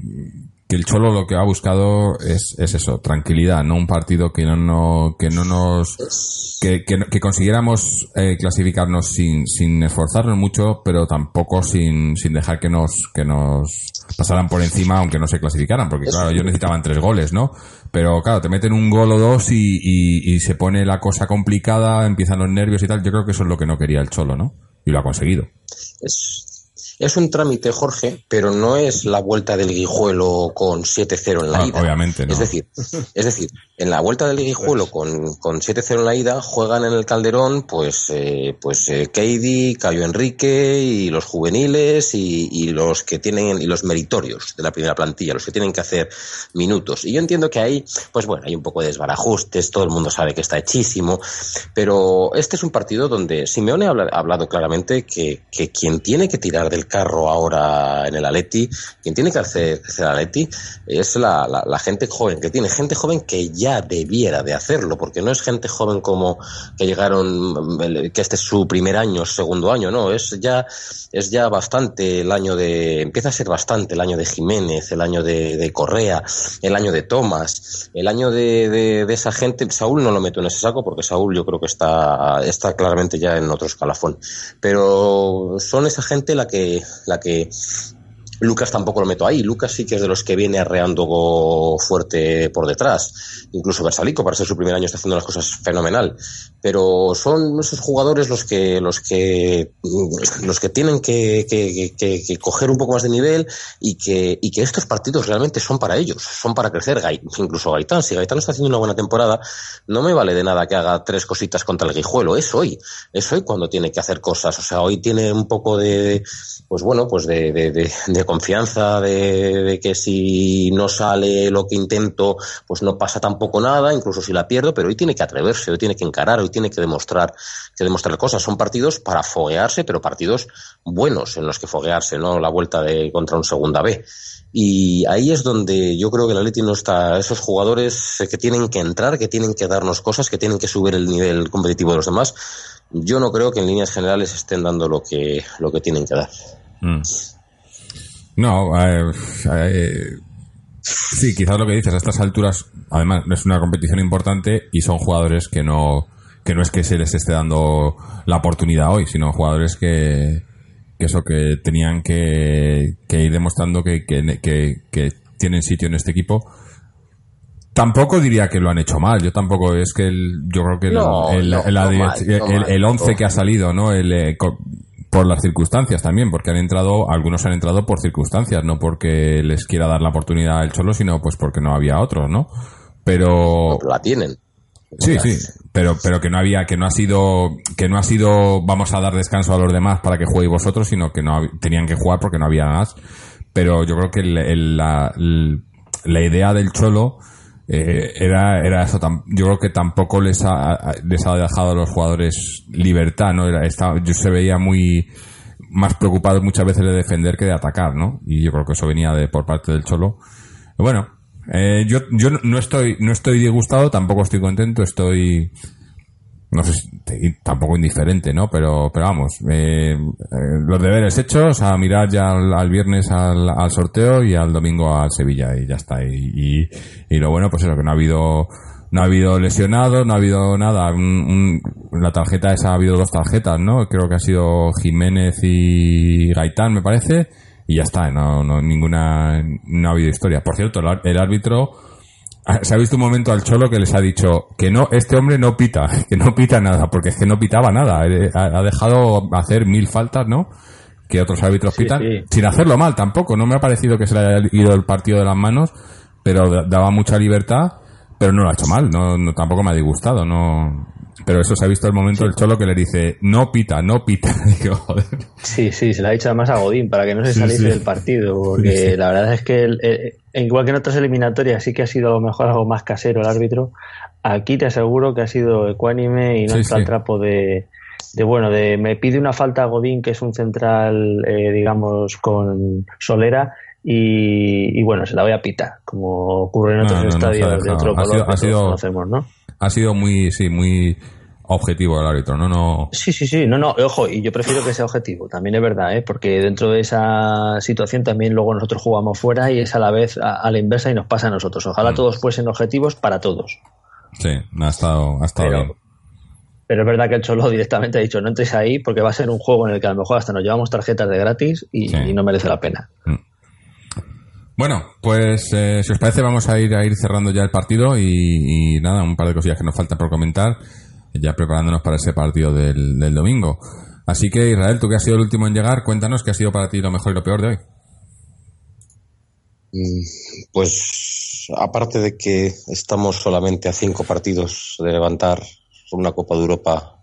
que el Cholo lo que ha buscado es, es eso, tranquilidad, no un partido que no, no que no nos que, que, consiguiéramos eh, clasificarnos sin, sin esforzarnos mucho, pero tampoco sin, sin dejar que nos que nos pasaran por encima aunque no se clasificaran, porque claro, ellos necesitaban tres goles, ¿no? Pero claro, te meten un gol o dos y, y, y se pone la cosa complicada, empiezan los nervios y tal. Yo creo que eso es lo que no quería el Cholo, ¿no? Y lo ha conseguido. Es, es un trámite, Jorge, pero no es la vuelta del Guijuelo con 7-0 en la Ah, ida. obviamente, no. Es decir, es decir, en la vuelta del Guijuelo con, con 7-0 en la ida juegan en el Calderón pues eh, pues eh, Keidi, Cayo Enrique y los juveniles y, y los que tienen y los meritorios de la primera plantilla, los que tienen que hacer minutos. Y yo entiendo que ahí, pues bueno, hay un poco de desbarajustes, todo el mundo sabe que está hechísimo, pero este es un partido donde Simeone ha hablado claramente que, que quien tiene que tirar del carro ahora en el Atleti, quien tiene que hacer crecer el Atleti es la, la- gente joven que tiene, gente joven que ya debiera de hacerlo, porque no es gente joven como que llegaron, que este es su primer año, segundo año, no, es ya, es ya bastante el año de, empieza a ser bastante el año de Jiménez, el año de, Correa, el año de Tomás, el año de- de esa gente, Saúl no lo meto en ese saco porque Saúl yo creo que está, está claramente ya en otro escalafón, pero son esa gente la que, la que Lucas tampoco lo meto ahí. Lucas sí que es de los que viene arreando fuerte por detrás. Incluso Versalico, para ser su primer año, está haciendo las cosas fenomenal. Pero son esos jugadores los que, los que, los que tienen que, que, que- que coger un poco más de nivel y que, y que estos partidos realmente son para ellos, son para crecer. Incluso Gaitán, si Gaitán está haciendo una buena temporada, no me vale de nada que haga tres cositas contra el Guijuelo. Es hoy, es hoy cuando tiene que hacer cosas. O sea, hoy tiene un poco de, pues bueno, pues de confianza de, que si no sale lo que intento, pues no pasa tampoco nada, incluso si la pierdo, pero hoy tiene que atreverse, hoy tiene que encarar, hoy tiene que demostrar, que demostrar cosas. Son partidos para foguearse, pero partidos buenos en los que foguearse, no la vuelta de contra un segunda B. Y ahí es donde yo creo que el Atleti no está, esos jugadores que tienen que entrar, que tienen que darnos cosas, que tienen que subir el nivel competitivo de los demás. Yo no creo que en líneas generales estén dando lo que, lo que tienen que dar. Mm. No, eh, eh, sí, quizás lo que dices, a estas alturas, además, es una competición importante y son jugadores que no, que no es que se les esté dando la oportunidad hoy, sino jugadores que, que eso, que tenían que, que ir demostrando que, que, que, que tienen sitio en este equipo. Tampoco diría que lo han hecho mal. Yo tampoco es que el, yo creo que el, No, el, el- el- mal, el 11 no. que ha salido, ¿no? El, eh, por las circunstancias también, porque han entrado, algunos han entrado por circunstancias, no porque les quiera dar la oportunidad al Cholo, sino pues porque no había otros, ¿no? Pero Pero la tienen. sí, sí, pero pero que no había, que no ha sido, que no ha sido, vamos a dar descanso a los demás para que jueguéis vosotros, sino que no tenían que jugar porque no había más. Pero yo creo que el- el- la, el- la idea del Cholo eh, era, era eso. tam- Yo creo que tampoco les ha, les ha dejado a los jugadores libertad, ¿no? Estaba- yo se veía muy más preocupado muchas veces de defender que de atacar, ¿no? Y yo creo que eso venía de por parte del Cholo. Bueno, eh, yo, yo no estoy, no estoy disgustado, tampoco estoy contento, estoy, no sé, si- tampoco indiferente, ¿no? Pero, pero vamos, eh, eh, los deberes hechos, a mirar ya al, viernes al, al sorteo y al domingo al Sevilla y ya está. Y, y, y lo bueno, pues eso, que no ha habido, no ha habido lesionados, no ha habido nada. Un- un- la tarjeta esa ha habido dos tarjetas, ¿no? Creo que ha sido Jiménez y Gaitán, me parece. Y ya está, no, no, ninguna, no ha habido historia. Por cierto, el, el árbitro, se ha visto un momento al Cholo que les ha dicho que no, este hombre no pita, (laughs) que no pita nada, porque es que no pitaba nada. Eh, Ha, dejado hacer mil faltas, ¿no? Que otros árbitros Sí, pitan, sí. sin hacerlo mal tampoco. No me ha parecido que se le haya ido el partido de las manos, pero da- daba mucha libertad. pero no lo ha hecho mal, no, tampoco me ha disgustado, no. Pero eso se ha visto el momento del Cholo que le dice, no pita, no pita. (laughs) Sí, sí, se lo ha dicho además a Godín para que no se saliese del partido, porque la verdad es que, igual que en otras eliminatorias, sí que ha sido a lo mejor algo más casero el árbitro. Aquí te aseguro que ha sido ecuánime y no está el trapo de, de bueno, de me pide una falta a Godín, que es un central, eh, digamos, con solera, y, bueno, se la voy a pitar, como ocurre en otros estadios de otro color ha sido, ¿no? Ha sido muy, sí, muy objetivo el árbitro, ¿no? no Sí, sí, sí, no, no, ojo, y yo prefiero que sea objetivo, también es verdad, ¿eh? porque dentro de esa situación también luego nosotros jugamos fuera y es a la vez a, la inversa y nos pasa a nosotros. Ojalá mm. todos fuesen objetivos para todos. Sí, ha estado, ha estado bien. Pero es verdad que el Cholo directamente ha dicho, no entres ahí porque va a ser un juego en el que a lo mejor hasta nos llevamos tarjetas de gratis y, no merece la pena. Mm. Bueno, pues eh, si os parece vamos a ir a ir cerrando ya el partido y, nada, un par de cosillas que nos falta por comentar, ya preparándonos para ese partido del, domingo. Así que Israel, tú que has sido el último en llegar, cuéntanos qué ha sido para ti lo mejor y lo peor de hoy. Mm, pues aparte de que estamos solamente a cinco partidos de levantar una Copa de Europa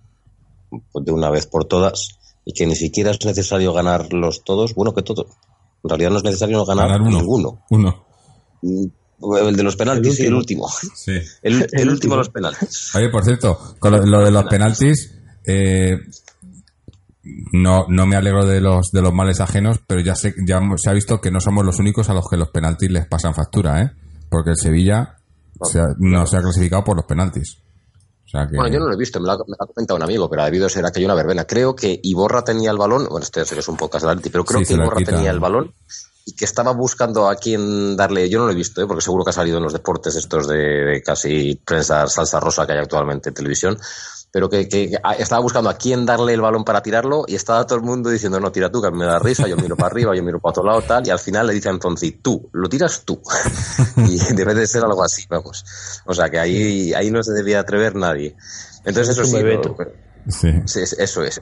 de una vez por todas y que ni siquiera es necesario ganarlos todos, bueno que todo, en realidad no es necesario ganar, ninguno. Uno. Mm, el de los penaltis y el último. (laughs) El, último de los penaltis. Oye, por cierto, con lo, de los penaltis, eh, no, no me alegro de los, de los males ajenos, pero ya, sé, ya se ha visto que no somos los únicos a los que los penaltis les pasan factura, ¿eh? Porque el Sevilla no se ha clasificado por los penaltis. Bueno, yo no lo he visto, me lo, ha, comentado un amigo, pero ha debido ser aquella una verbena. Creo que Iborra tenía el balón, bueno, este es un poco de pero creo que Iborra tenía el balón y que estaba buscando a quién darle. Yo no lo he visto, ¿eh? porque seguro que ha salido en los deportes estos de, casi prensa salsa rosa que hay actualmente en televisión pero que, estaba buscando a quién darle el balón para tirarlo y estaba todo el mundo diciendo, no, tira tú, que me da risa, yo miro para arriba, yo miro para otro lado, tal, y al final le dice entonces, tú, lo tiras tú. (laughs) y debe de ser algo así, vamos. O sea, que ahí, ahí no se debía atrever nadie. Entonces eso sí, Sí. eso es,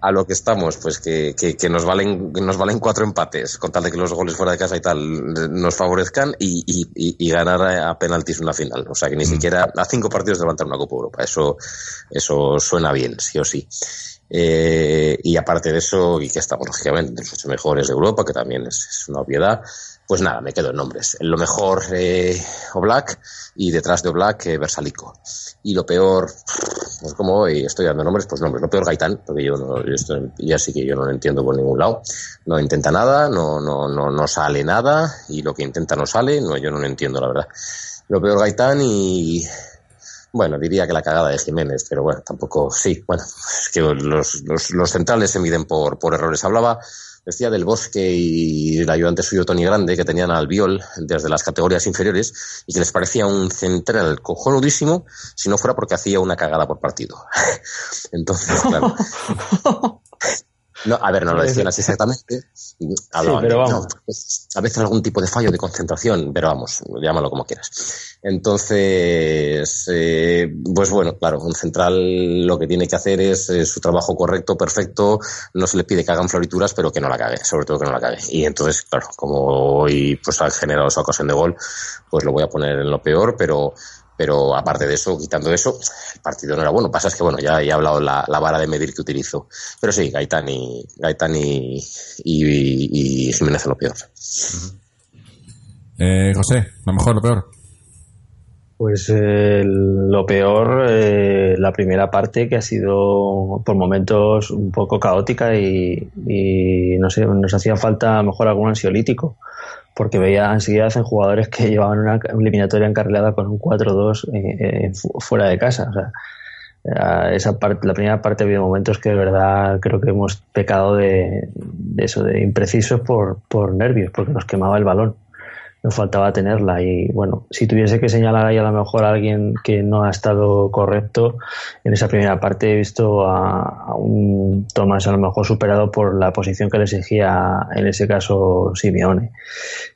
a, lo que estamos, pues que, que, nos valen nos valen cuatro empates, con tal de que los goles fuera de casa y tal nos favorezcan y, y, ganar a, penaltis una final. O sea, que ni mm. siquiera a cinco partidos levantar una Copa Europa. Eso, eso suena bien, sí o sí. Eh, y aparte de eso, y que estamos lógicamente entre los ocho mejores de Europa, que también es, una obviedad, pues nada, me quedo en nombres. Lo mejor eh, Oblak y detrás de Oblak eh, Versalico. Y lo peor, pues como hoy estoy dando nombres, pues nombres. Lo peor Gaitán, porque yo, no, ya sí que yo no lo entiendo por ningún lado. No intenta nada, no, no, no, no sale nada y lo que intenta no sale, no, yo no lo entiendo la verdad. Lo peor Gaitán y bueno, diría que la cagada de Jiménez, pero bueno, tampoco, sí, bueno, es que los, los, los centrales se miden por, por errores. Hablaba decía del Bosque y el ayudante suyo Tony Grande, que tenían al Viol desde las categorías inferiores y que les parecía un central cojonudísimo si no fuera porque hacía una cagada por partido. (laughs) Entonces, claro. (laughs) No, a ver, no lo decían así exactamente. pero vamos. a veces algún tipo de fallo de concentración, pero vamos, llámalo como quieras. Entonces, eh, pues bueno, claro, un central lo que tiene que hacer es eh, su trabajo correcto, perfecto, no se le pide que hagan florituras, pero que no la cague, sobre todo que no la cague. Y entonces, claro, como hoy pues ha generado esa ocasión de gol, pues lo voy a poner en lo peor, pero pero aparte de eso, quitando eso, el partido no era bueno. Pasa es que, bueno, ya he hablado la, la vara de medir que utilizo. Pero sí, Gaitán y, Gaitán y, y, Jiménez lo peor. Eh, José, lo mejor, lo peor. Pues eh, lo peor, eh, la primera parte que ha sido por momentos un poco caótica y, y no sé, nos hacía falta a lo mejor algún ansiolítico porque veía enseguida en jugadores que (laughs) llevaban una eliminatoria encarrilada con un 4-2 eh, eh, fuera de casa. O sea, esa parte, la primera parte había momentos que de verdad creo que hemos pecado de, de eso, de imprecisos por, por nervios, porque nos quemaba el balón nos faltaba tenerla. Y bueno, si tuviese que señalar ahí a lo mejor a alguien que no ha estado correcto, en esa primera parte he visto a, un Tomás a lo mejor superado por la posición que le exigía en ese caso Simeone.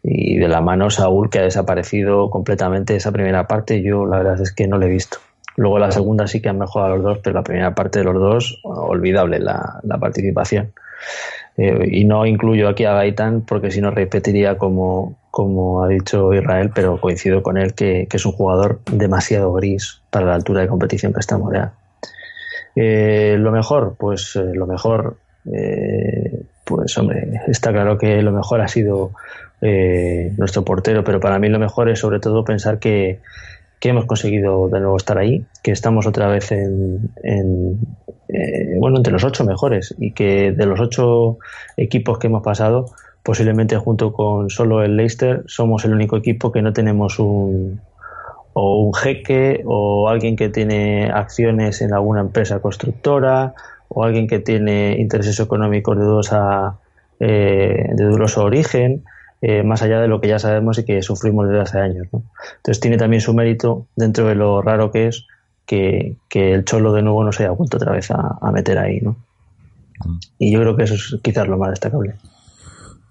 Y de la mano Saúl, que ha desaparecido completamente esa primera parte, yo la verdad es que no le he visto. Luego la segunda sí que han mejorado los dos, pero la primera parte de los dos, olvidable la, la participación. Eh, y no incluyo aquí a Gaitán porque si no repetiría como, como ha dicho Israel, pero coincido con él que, es un jugador demasiado gris para la altura de competición que estamos ya. Eh, lo mejor, pues eh, lo mejor, pues hombre, está claro que lo mejor ha sido nuestro portero, pero para mí lo mejor es sobre todo pensar que, que hemos conseguido de nuevo estar ahí, que estamos otra vez en, eh, bueno, entre los ocho mejores y que de los ocho equipos que hemos pasado, posiblemente junto con solo el Leicester, somos el único equipo que no tenemos un o un jeque o alguien que tiene acciones en alguna empresa constructora o alguien que tiene intereses económicos de dudosa, eh, de dudoso origen eh, más allá de lo que ya sabemos y que sufrimos desde hace años. Entonces tiene también su mérito dentro de lo raro que es que, el Cholo de nuevo no se haya vuelto otra vez a, meter ahí. ¿no? Y yo creo que eso es quizás lo más destacable.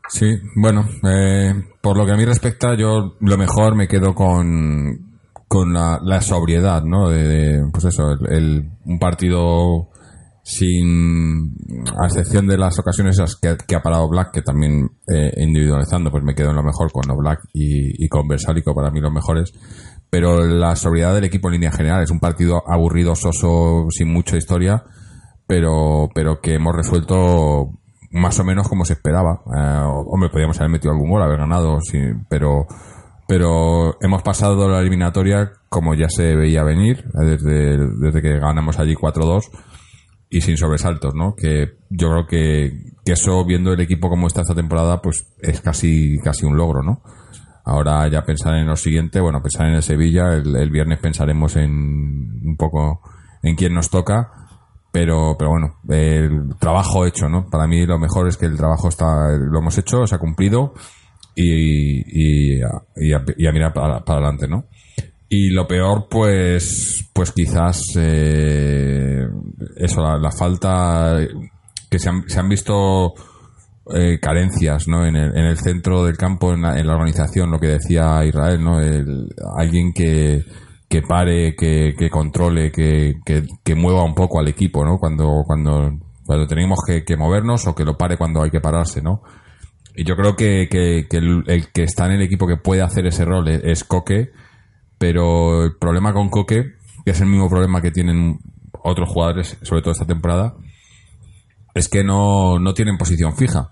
Sí, bueno, eh, por lo que a mí respecta, yo lo mejor me quedo con, con la, sobriedad, ¿no? De, pues eso, el, un partido sin a excepción de las ocasiones que, ha parado Black que también eh, individualizando pues me quedo en lo mejor con Black y, con Versálico para mí los mejores. Pero la sobriedad del equipo en línea general es un partido aburrido soso sin mucha historia pero pero que hemos resuelto más o menos como se esperaba. Eh, hombre podríamos haber metido algún gol haber ganado sí, pero pero hemos pasado la eliminatoria como ya se veía venir desde, desde que ganamos allí 4-2 y sin sobresaltos, ¿no? Que yo creo que, eso, viendo el equipo como está esta temporada, pues es casi, casi un logro, ¿no? Ahora ya pensar en lo siguiente, bueno, pensar en el Sevilla, el, viernes pensaremos en un poco en quién nos toca, pero, pero bueno, el trabajo hecho, ¿no? Para mí lo mejor es que el trabajo está, lo hemos hecho, se ha cumplido y, y, y, a, mirar para, para adelante, ¿no? Y lo peor, pues, pues quizás eh, eso, la, falta que se han, se han visto eh, carencias, ¿no? En el, en el centro del campo, en la, organización, lo que decía Israel, ¿no? alguien que, que pare, que, que controle, que, que, mueva un poco al equipo, ¿no? Cuando, cuando, cuando tenemos que, movernos o que lo pare cuando hay que pararse, ¿no? Y yo creo que, que, el, el, que está en el equipo que puede hacer ese rol es Coque pero el problema con Coque, que es el mismo problema que tienen otros jugadores, sobre todo esta temporada, es que no, no tienen posición fija.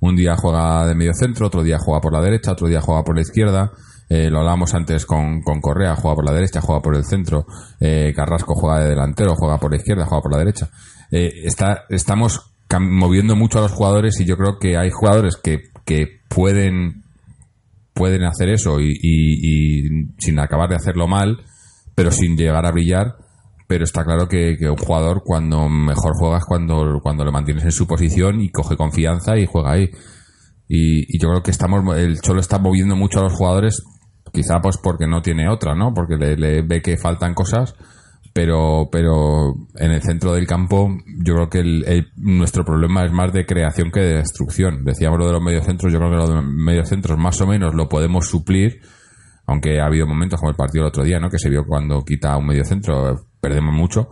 Un día juega de medio centro, otro día juega por la derecha, otro día juega por la izquierda. Eh, lo hablábamos antes con, con, Correa, juega por la derecha, juega por el centro. Eh, Carrasco juega de delantero, juega por la izquierda, juega por la derecha. Eh, está, estamos moviendo mucho a los jugadores y yo creo que hay jugadores que, que pueden pueden hacer eso y, sin acabar de hacerlo mal, pero sin llegar a brillar. Pero está claro que, un jugador cuando mejor juega es cuando, cuando lo mantienes en su posición y coge confianza y juega ahí. Y, yo creo que estamos, el Cholo está moviendo mucho a los jugadores, quizá pues porque no tiene otra, ¿no? Porque le ve que faltan cosas pero, pero en el centro del campo yo creo que el, nuestro problema es más de creación que de destrucción. Decíamos lo de los mediocentros, yo creo que los mediocentros más o menos lo podemos suplir, aunque ha habido momentos como el partido el otro día, ¿no? que se vio cuando quita un mediocentro, perdemos mucho,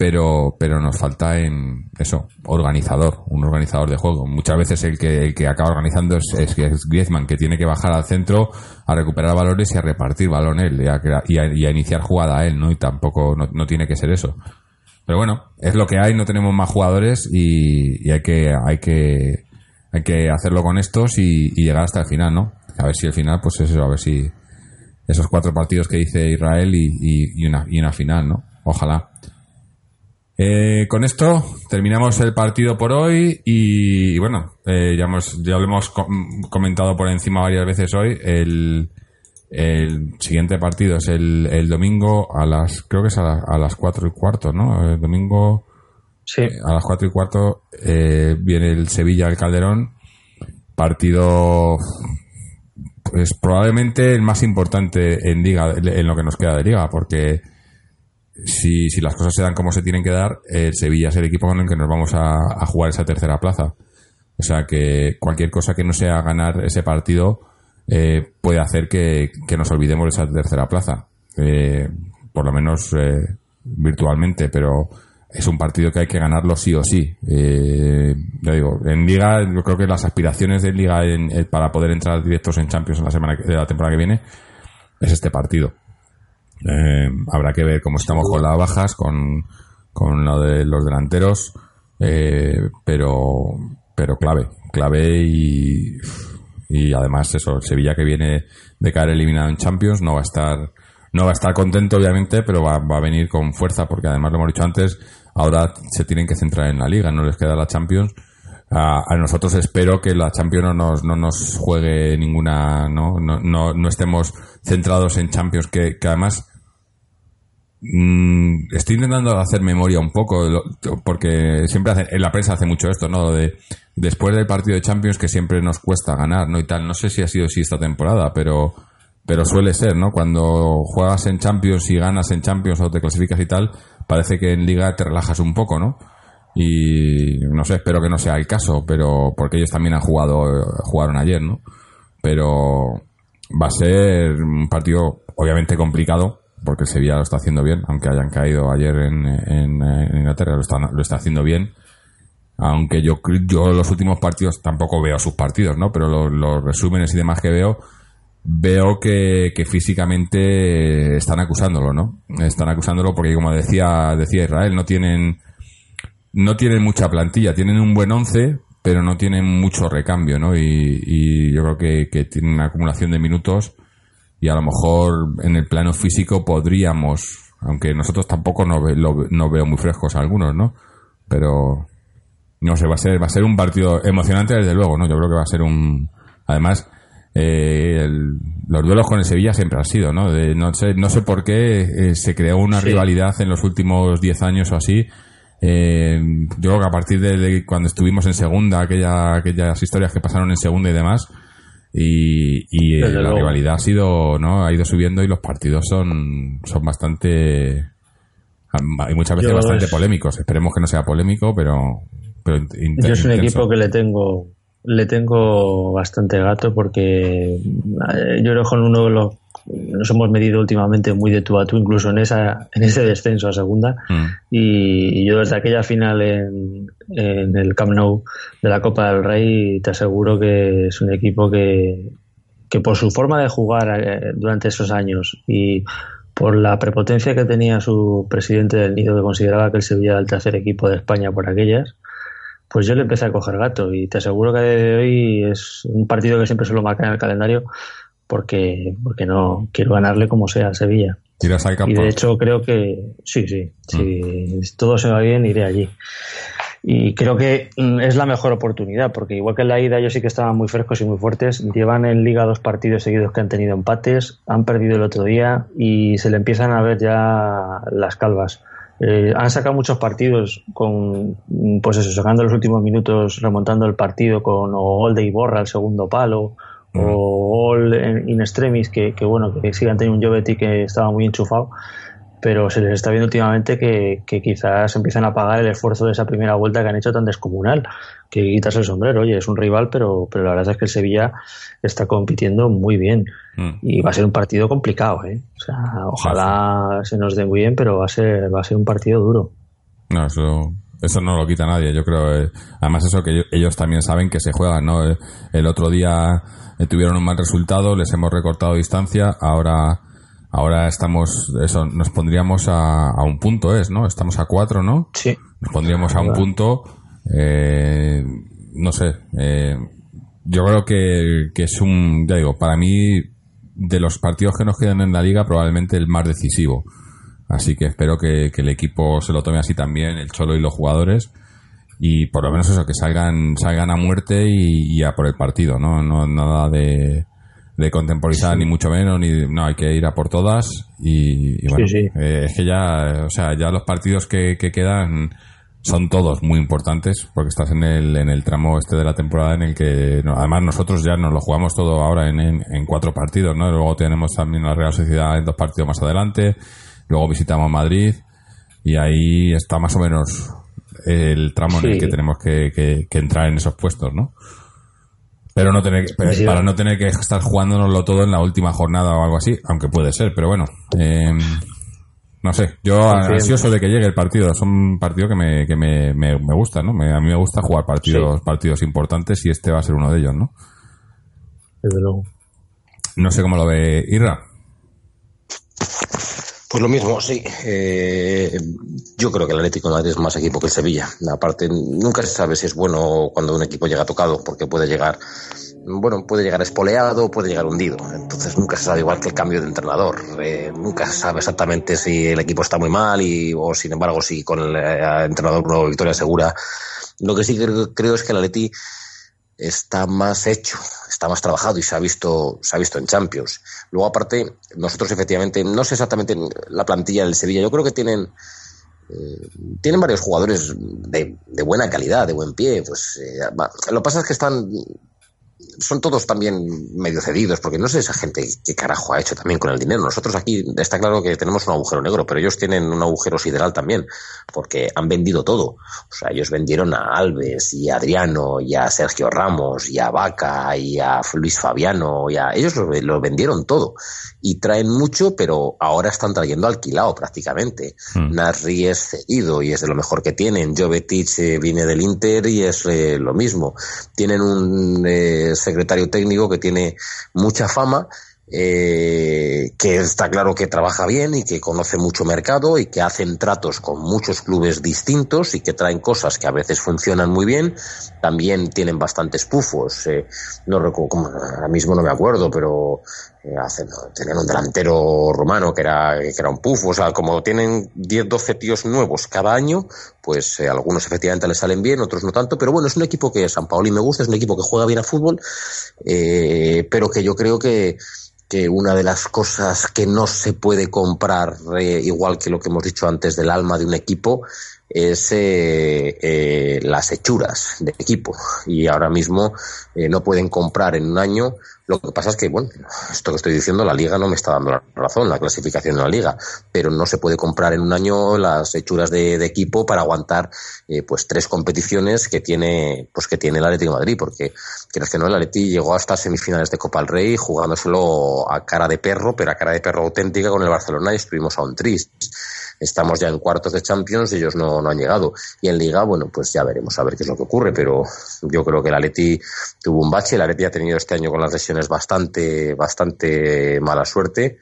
pero, pero nos falta en eso, organizador, un organizador de juego. Muchas veces el que, que acaba organizando es, es, Griezmann, que tiene que bajar al centro a recuperar balones y a repartir balón él, y a, iniciar jugada a él, ¿no? Y tampoco, no, tiene que ser eso. Pero bueno, es lo que hay, no tenemos más jugadores y, hay que, hay que, hay que hacerlo con estos y, llegar hasta el final, ¿no? A ver si el final, pues es eso, a ver si esos cuatro partidos que dice Israel y, una, y una final, ¿no? Ojalá. Eh, con esto terminamos el partido por hoy y, bueno, eh, ya, hemos, ya lo hemos comentado por encima varias veces hoy. El, siguiente partido es el, domingo a las, creo que es a, las cuatro y cuarto, ¿no? El domingo sí. a las cuatro y cuarto eh, viene el Sevilla al Calderón. Partido pues probablemente el más importante en liga en lo que nos queda de liga porque si, si las cosas se dan como se tienen que dar, el Sevilla es el equipo con el que nos vamos a, jugar esa tercera plaza. O sea que cualquier cosa que no sea ganar ese partido eh, puede hacer que, nos olvidemos de esa tercera plaza. Eh, por lo menos eh, virtualmente, pero es un partido que hay que ganarlo sí o sí. Eh, ya digo, en Liga, yo creo que las aspiraciones de Liga eh, para poder entrar directos en Champions en la semana de la temporada que viene es este partido. Eh, habrá que ver cómo estamos con las bajas, con, con lo de los delanteros, pero, pero clave, clave y, y además eso, Sevilla que viene de caer eliminado en Champions no va a estar no va a estar contento obviamente, pero va, va a venir con fuerza porque además lo hemos dicho antes, ahora se tienen que centrar en la liga, no les queda la Champions. A, nosotros espero que la Champions no nos, no nos juegue ninguna, no, no, no, estemos centrados en Champions, que, además estoy intentando hacer memoria un poco, porque siempre hace, en la prensa hace mucho esto, ¿no? De después del partido de Champions que siempre nos cuesta ganar, ¿no? Y tal, no sé si ha sido así esta temporada, pero pero suele ser, ¿no? Cuando juegas en Champions y ganas en Champions o te clasificas y tal, parece que en Liga te relajas un poco, ¿no? Y no sé, espero que no sea el caso, pero porque ellos también han jugado, jugaron ayer, ¿no? Pero va a ser un partido obviamente complicado, porque Sevilla lo está haciendo bien, aunque hayan caído ayer en, en, Inglaterra, lo está, lo está haciendo bien. Aunque yo, yo los últimos partidos tampoco veo sus partidos, ¿no? Pero los, resúmenes y demás que veo, veo que, físicamente están acusándolo, ¿no? Están acusándolo porque, como decía, decía Israel, no tienen, no tienen mucha plantilla, tienen un buen once, pero no tienen mucho recambio, ¿no? Y, yo creo que, que, tienen una acumulación de minutos y a lo mejor en el plano físico podríamos, aunque nosotros tampoco no, no veo muy frescos algunos, ¿no? Pero no sé, va a ser, va a ser un partido emocionante desde luego, ¿no? Yo creo que va a ser un, además, eh, los duelos con el Sevilla siempre han sido, ¿no? no, sé, no sé por qué eh, se creó una rivalidad en los últimos 10 años o así. Eh, yo creo que a partir de, cuando estuvimos en segunda, aquella, aquellas historias que pasaron en segunda y demás, y, la rivalidad ha sido, ¿no? Ha ido subiendo y los partidos son, son bastante, hay muchas veces bastante polémicos. Esperemos que no sea polémico, pero, pero yo es un equipo que le tengo le tengo bastante gato porque eh, yo creo que con uno de los nos hemos medido últimamente muy de tú a tú, incluso en esa en ese descenso a segunda. Mm. Y, yo desde aquella final en, en, el Camp Nou de la Copa del Rey te aseguro que es un equipo que, que por su forma de jugar eh, durante esos años y por la prepotencia que tenía su presidente del Nido que consideraba que el Sevilla era el tercer equipo de España por aquellas, pues yo le empecé a coger gato y te aseguro que de hoy es un partido que siempre se lo marca en el calendario porque, porque no quiero ganarle como sea a Sevilla. Y de hecho creo que sí, sí, mm. si todo se va bien iré allí. Y creo que mm, es la mejor oportunidad, porque igual que en la ida ellos sí que estaban muy frescos y muy fuertes, llevan en liga dos partidos seguidos que han tenido empates, han perdido el otro día y se le empiezan a ver ya las calvas. Eh, han sacado muchos partidos con, pues eso, sacando los últimos minutos, remontando el partido con o gol de Iborra al segundo palo, o gol in extremis, que, que bueno, que sigan teniendo un Jovetti que estaba muy enchufado pero se les está viendo últimamente que, quizás empiezan a pagar el esfuerzo de esa primera vuelta que han hecho tan descomunal, que quitas el sombrero, oye, es un rival, pero, pero la verdad es que el Sevilla está compitiendo muy bien mm. y va a ser un partido complicado, ¿eh? O sea, ojalá se nos dé muy bien, pero va a ser, va a ser un partido duro. No, eso, eso no lo quita nadie, yo creo. Eh. además, eso que ellos, también saben que se juegan, ¿no? El, el otro día eh, tuvieron un mal resultado, les hemos recortado distancia, ahora Ahora estamos, eso, nos pondríamos a, a un punto, es, ¿no? Estamos a cuatro, ¿no? Sí. Nos pondríamos a un punto, eh, no sé, eh, yo creo que, que es un, ya digo, para mí, de los partidos que nos quedan en la liga, probablemente el más decisivo. Así que espero que, que el equipo se lo tome así también, el Cholo y los jugadores, y por lo menos eso, que salgan, salgan a muerte y, y a por el partido, ¿no? No nada de, de contemporizar ni mucho menos ni no hay que ir a por todas y, bueno eh, es que ya o sea ya los partidos que, quedan son todos muy importantes porque estás en el en el tramo este de la temporada en el que además nosotros ya nos lo jugamos todo ahora en, en, cuatro partidos no luego tenemos también la Real Sociedad en dos partidos más adelante luego visitamos Madrid y ahí está más o menos el tramo en el que tenemos que, que entrar en esos puestos no pero no tener para no tener que estar jugándonoslo todo en la última jornada o algo así, aunque puede ser, pero bueno. Eh, no sé, yo ansioso de que llegue el partido. Es un partido que me, que me, me, gusta, ¿no? a mí me gusta jugar partidos, partidos importantes y este va a ser uno de ellos, ¿no? Desde luego. No sé cómo lo ve Irra. Pues lo mismo, sí. Eh, yo creo que el Atlético Madrid es más equipo que el Sevilla. Aparte, nunca se sabe si es bueno cuando un equipo llega tocado, porque puede llegar, bueno, puede llegar espoleado, puede llegar hundido. Entonces nunca se sabe igual que el cambio de entrenador. Eh, nunca se sabe exactamente si el equipo está muy mal y, o sin embargo, si con el eh, entrenador una victoria segura. Lo que sí creo, creo es que el Atleti está más hecho, está más trabajado y se ha visto, se ha visto en Champions. Luego, aparte, nosotros efectivamente, no sé exactamente la plantilla del Sevilla, yo creo que tienen, eh, tienen varios jugadores de, buena calidad, de buen pie. Pues eh, lo que pasa es que están son todos también medio cedidos, porque no sé esa gente qué carajo ha hecho también con el dinero. Nosotros aquí está claro que tenemos un agujero negro, pero ellos tienen un agujero sideral también, porque han vendido todo. O sea, ellos vendieron a Alves y a Adriano y a Sergio Ramos y a Vaca y a Luis Fabiano y a... Ellos lo, vendieron todo y traen mucho, pero ahora están trayendo alquilado prácticamente. Hmm. Nasri es cedido y es de lo mejor que tienen. Jovetic eh, viene del Inter y es eh, lo mismo. Tienen un... Eh, secretario técnico que tiene mucha fama, eh, que está claro que trabaja bien y que conoce mucho mercado y que hacen tratos con muchos clubes distintos y que traen cosas que a veces funcionan muy bien. También tienen bastantes pufos. Eh, no recuerdo, ahora mismo no me acuerdo, pero tenían un delantero romano que era, que era un pufo. O sea, como tienen 10, 12 tíos nuevos cada año, pues algunos efectivamente les salen bien, otros no tanto. Pero bueno, es un equipo que San Paoli me gusta, es un equipo que juega bien a fútbol, pero que yo creo que que una de las cosas que no se puede comprar, eh, igual que lo que hemos dicho antes del alma de un equipo, es eh, eh, las hechuras de equipo. Y ahora mismo no pueden comprar en un año. Lo que pasa es que, bueno, esto que estoy diciendo, la liga no me está dando la razón, la clasificación de la liga, pero no se puede comprar en un año las hechuras de, equipo para aguantar eh, pues tres competiciones que tiene, pues que tiene el Atlético de Madrid, porque crees que no, el Atleti llegó hasta semifinales de Copa del Rey jugándoselo a cara de perro, pero a cara de perro auténtica con el Barcelona y estuvimos a un triste estamos ya en cuartos de Champions, ellos no, no han llegado. Y en Liga, bueno, pues ya veremos a ver qué es lo que ocurre, pero yo creo que el Atleti tuvo un bache, el Atleti ha tenido este año con las lesiones bastante, bastante mala suerte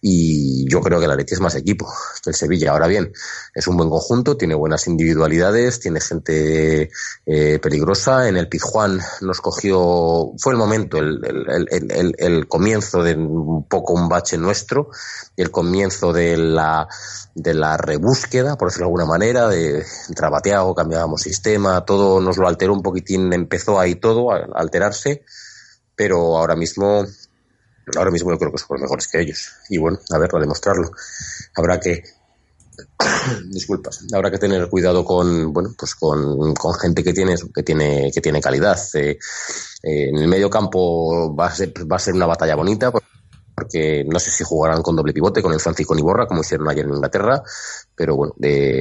y yo creo que la Leti es más equipo que el Sevilla. Ahora bien, es un buen conjunto, tiene buenas individualidades, tiene gente eh, peligrosa. En el Pizjuán nos cogió, fue el momento, el, el, el, el, comienzo de un poco un bache nuestro, el comienzo de la, de la rebúsqueda, por decirlo de alguna manera, de trabateado, cambiábamos sistema, todo nos lo alteró un poquitín, empezó ahí todo a alterarse, pero ahora mismo ahora mismo yo creo que somos mejores que ellos. Y bueno, a ver, a demostrarlo. Habrá que (coughs) disculpas, habrá que tener cuidado con, bueno, pues con, con gente que tiene, que tiene, que tiene calidad. Eh, eh, en el medio campo va a ser, va a ser una batalla bonita no sé si jugarán con doble pivote, con el Francis y con Iborra, como hicieron ayer en Inglaterra, pero bueno,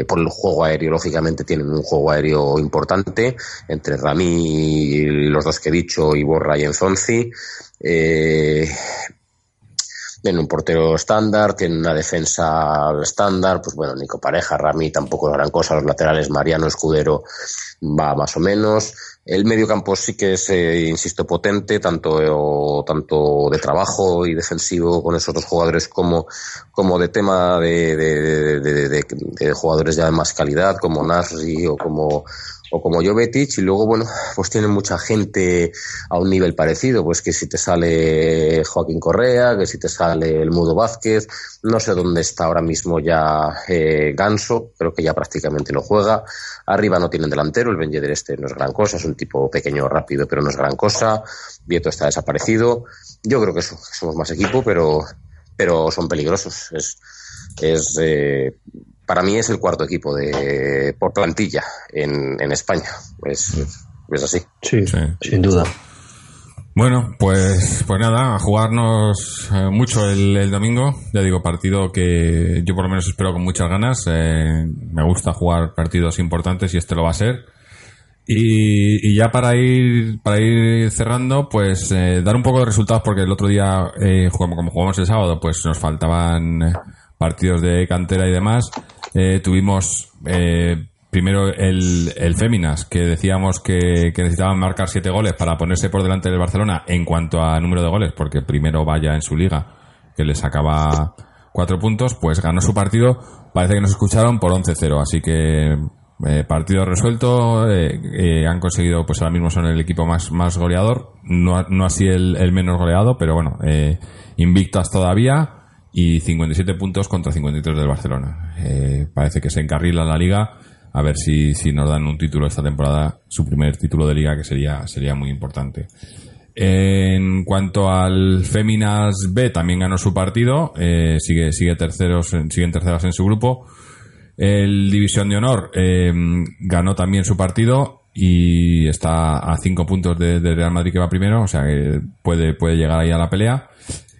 por el juego aéreo, lógicamente tienen un juego aéreo importante, entre Rami y los dos que he dicho, Iborra y Enzonzi. Eh, tienen un portero estándar, tienen una defensa estándar, pues bueno, Nico Pareja, Rami tampoco gran cosa, los laterales Mariano Escudero va más o menos. El medio campo sí que es, eh, insisto, potente, tanto, tanto de trabajo y defensivo con esos dos jugadores como, como de tema de, de, de, de jugadores ya de más calidad, como Nasri o como, o como Jovetic y luego bueno pues tienen mucha gente a un nivel parecido pues que si te sale Joaquín Correa que si te sale el Mudo Vázquez no sé dónde está ahora mismo ya eh, Ganso creo que ya prácticamente lo juega. Arriba no tienen delantero el Ben este no es gran cosa es un tipo pequeño rápido pero no es gran cosa. Vieto está desaparecido. Yo creo que somos más equipo pero pero son peligrosos. Es es eh, para mí es el cuarto equipo de por plantilla en, en España. Es, es así. Sí, sin duda. Bueno, pues, pues nada, a jugarnos eh, mucho el, domingo. Ya digo, partido que yo por lo menos espero con muchas ganas. Eh, me gusta jugar partidos importantes y este lo va a ser. Y, y ya para ir, para ir cerrando, pues eh, dar un poco de resultados porque el otro día, como, como jugamos el sábado, pues nos faltaban partidos de cantera y demás. Eh, tuvimos eh, primero el, el Féminas, que decíamos que, que, necesitaban marcar siete goles para ponerse por delante del Barcelona en cuanto a número de goles, porque primero vaya en su liga, que le sacaba cuatro puntos, pues ganó su partido. Parece que nos escucharon por 11-0, así que eh, partido resuelto. Eh, eh, han conseguido, pues ahora mismo son el equipo más, más goleador, no, no así el, el menos goleado, pero bueno, invictas todavía y 57 puntos contra 53 del Barcelona. Eh, parece que se encarrila la liga. A ver si, si nos dan un título esta temporada, su primer título de liga, que sería, sería muy importante. En cuanto al Féminas B, también ganó su partido, eh, sigue, sigue terceros, siguen terceras en su grupo. El División de Honor eh, ganó también su partido y está a cinco puntos de, de, Real Madrid que va primero, o sea que puede, puede llegar ahí a la pelea.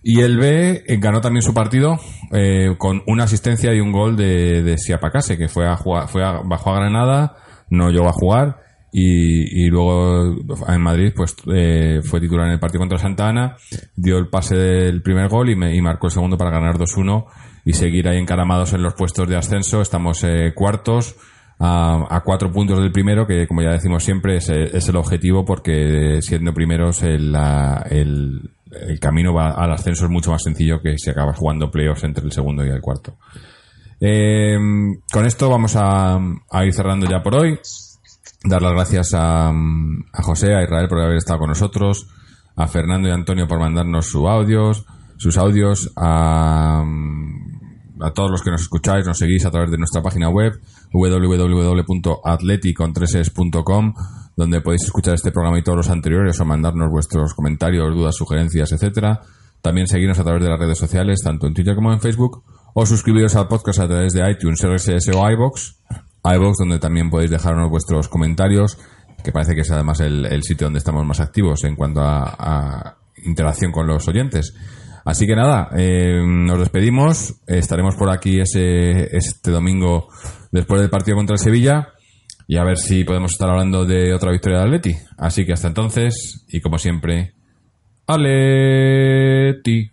Y el B eh, ganó también su partido eh, con una asistencia y un gol de, de Siapacase, que fue a jugar, fue a, bajó a Granada, no llegó a jugar y, luego en Madrid pues eh, fue titular en el partido contra Santa Ana, dio el pase del primer gol y, me, y marcó el segundo para ganar 2-1 y seguir ahí encaramados en los puestos de ascenso. Estamos eh, cuartos a, cuatro puntos del primero, que como ya decimos siempre es, es el objetivo porque siendo primeros el, el, camino va al ascenso es mucho más sencillo que si acabas jugando playoffs entre el segundo y el cuarto. Eh, con esto vamos a, a, ir cerrando ya por hoy. Dar las gracias a, a, José, a Israel por haber estado con nosotros, a Fernando y Antonio por mandarnos sus audios, sus audios, a, a todos los que nos escucháis, nos seguís a través de nuestra página web www.atleticontreses.com donde podéis escuchar este programa y todos los anteriores o mandarnos vuestros comentarios, dudas, sugerencias, etcétera. También seguirnos a través de las redes sociales, tanto en Twitter como en Facebook, o suscribiros al podcast a través de iTunes, RSS o iBox, iBox donde también podéis dejarnos vuestros comentarios, que parece que es además el, sitio donde estamos más activos en cuanto a interacción con los oyentes. Así que nada, eh, nos despedimos. Estaremos por aquí ese, este domingo después del partido contra el Sevilla y a ver si podemos estar hablando de otra victoria de Atleti. Así que hasta entonces, y como siempre, Aleti.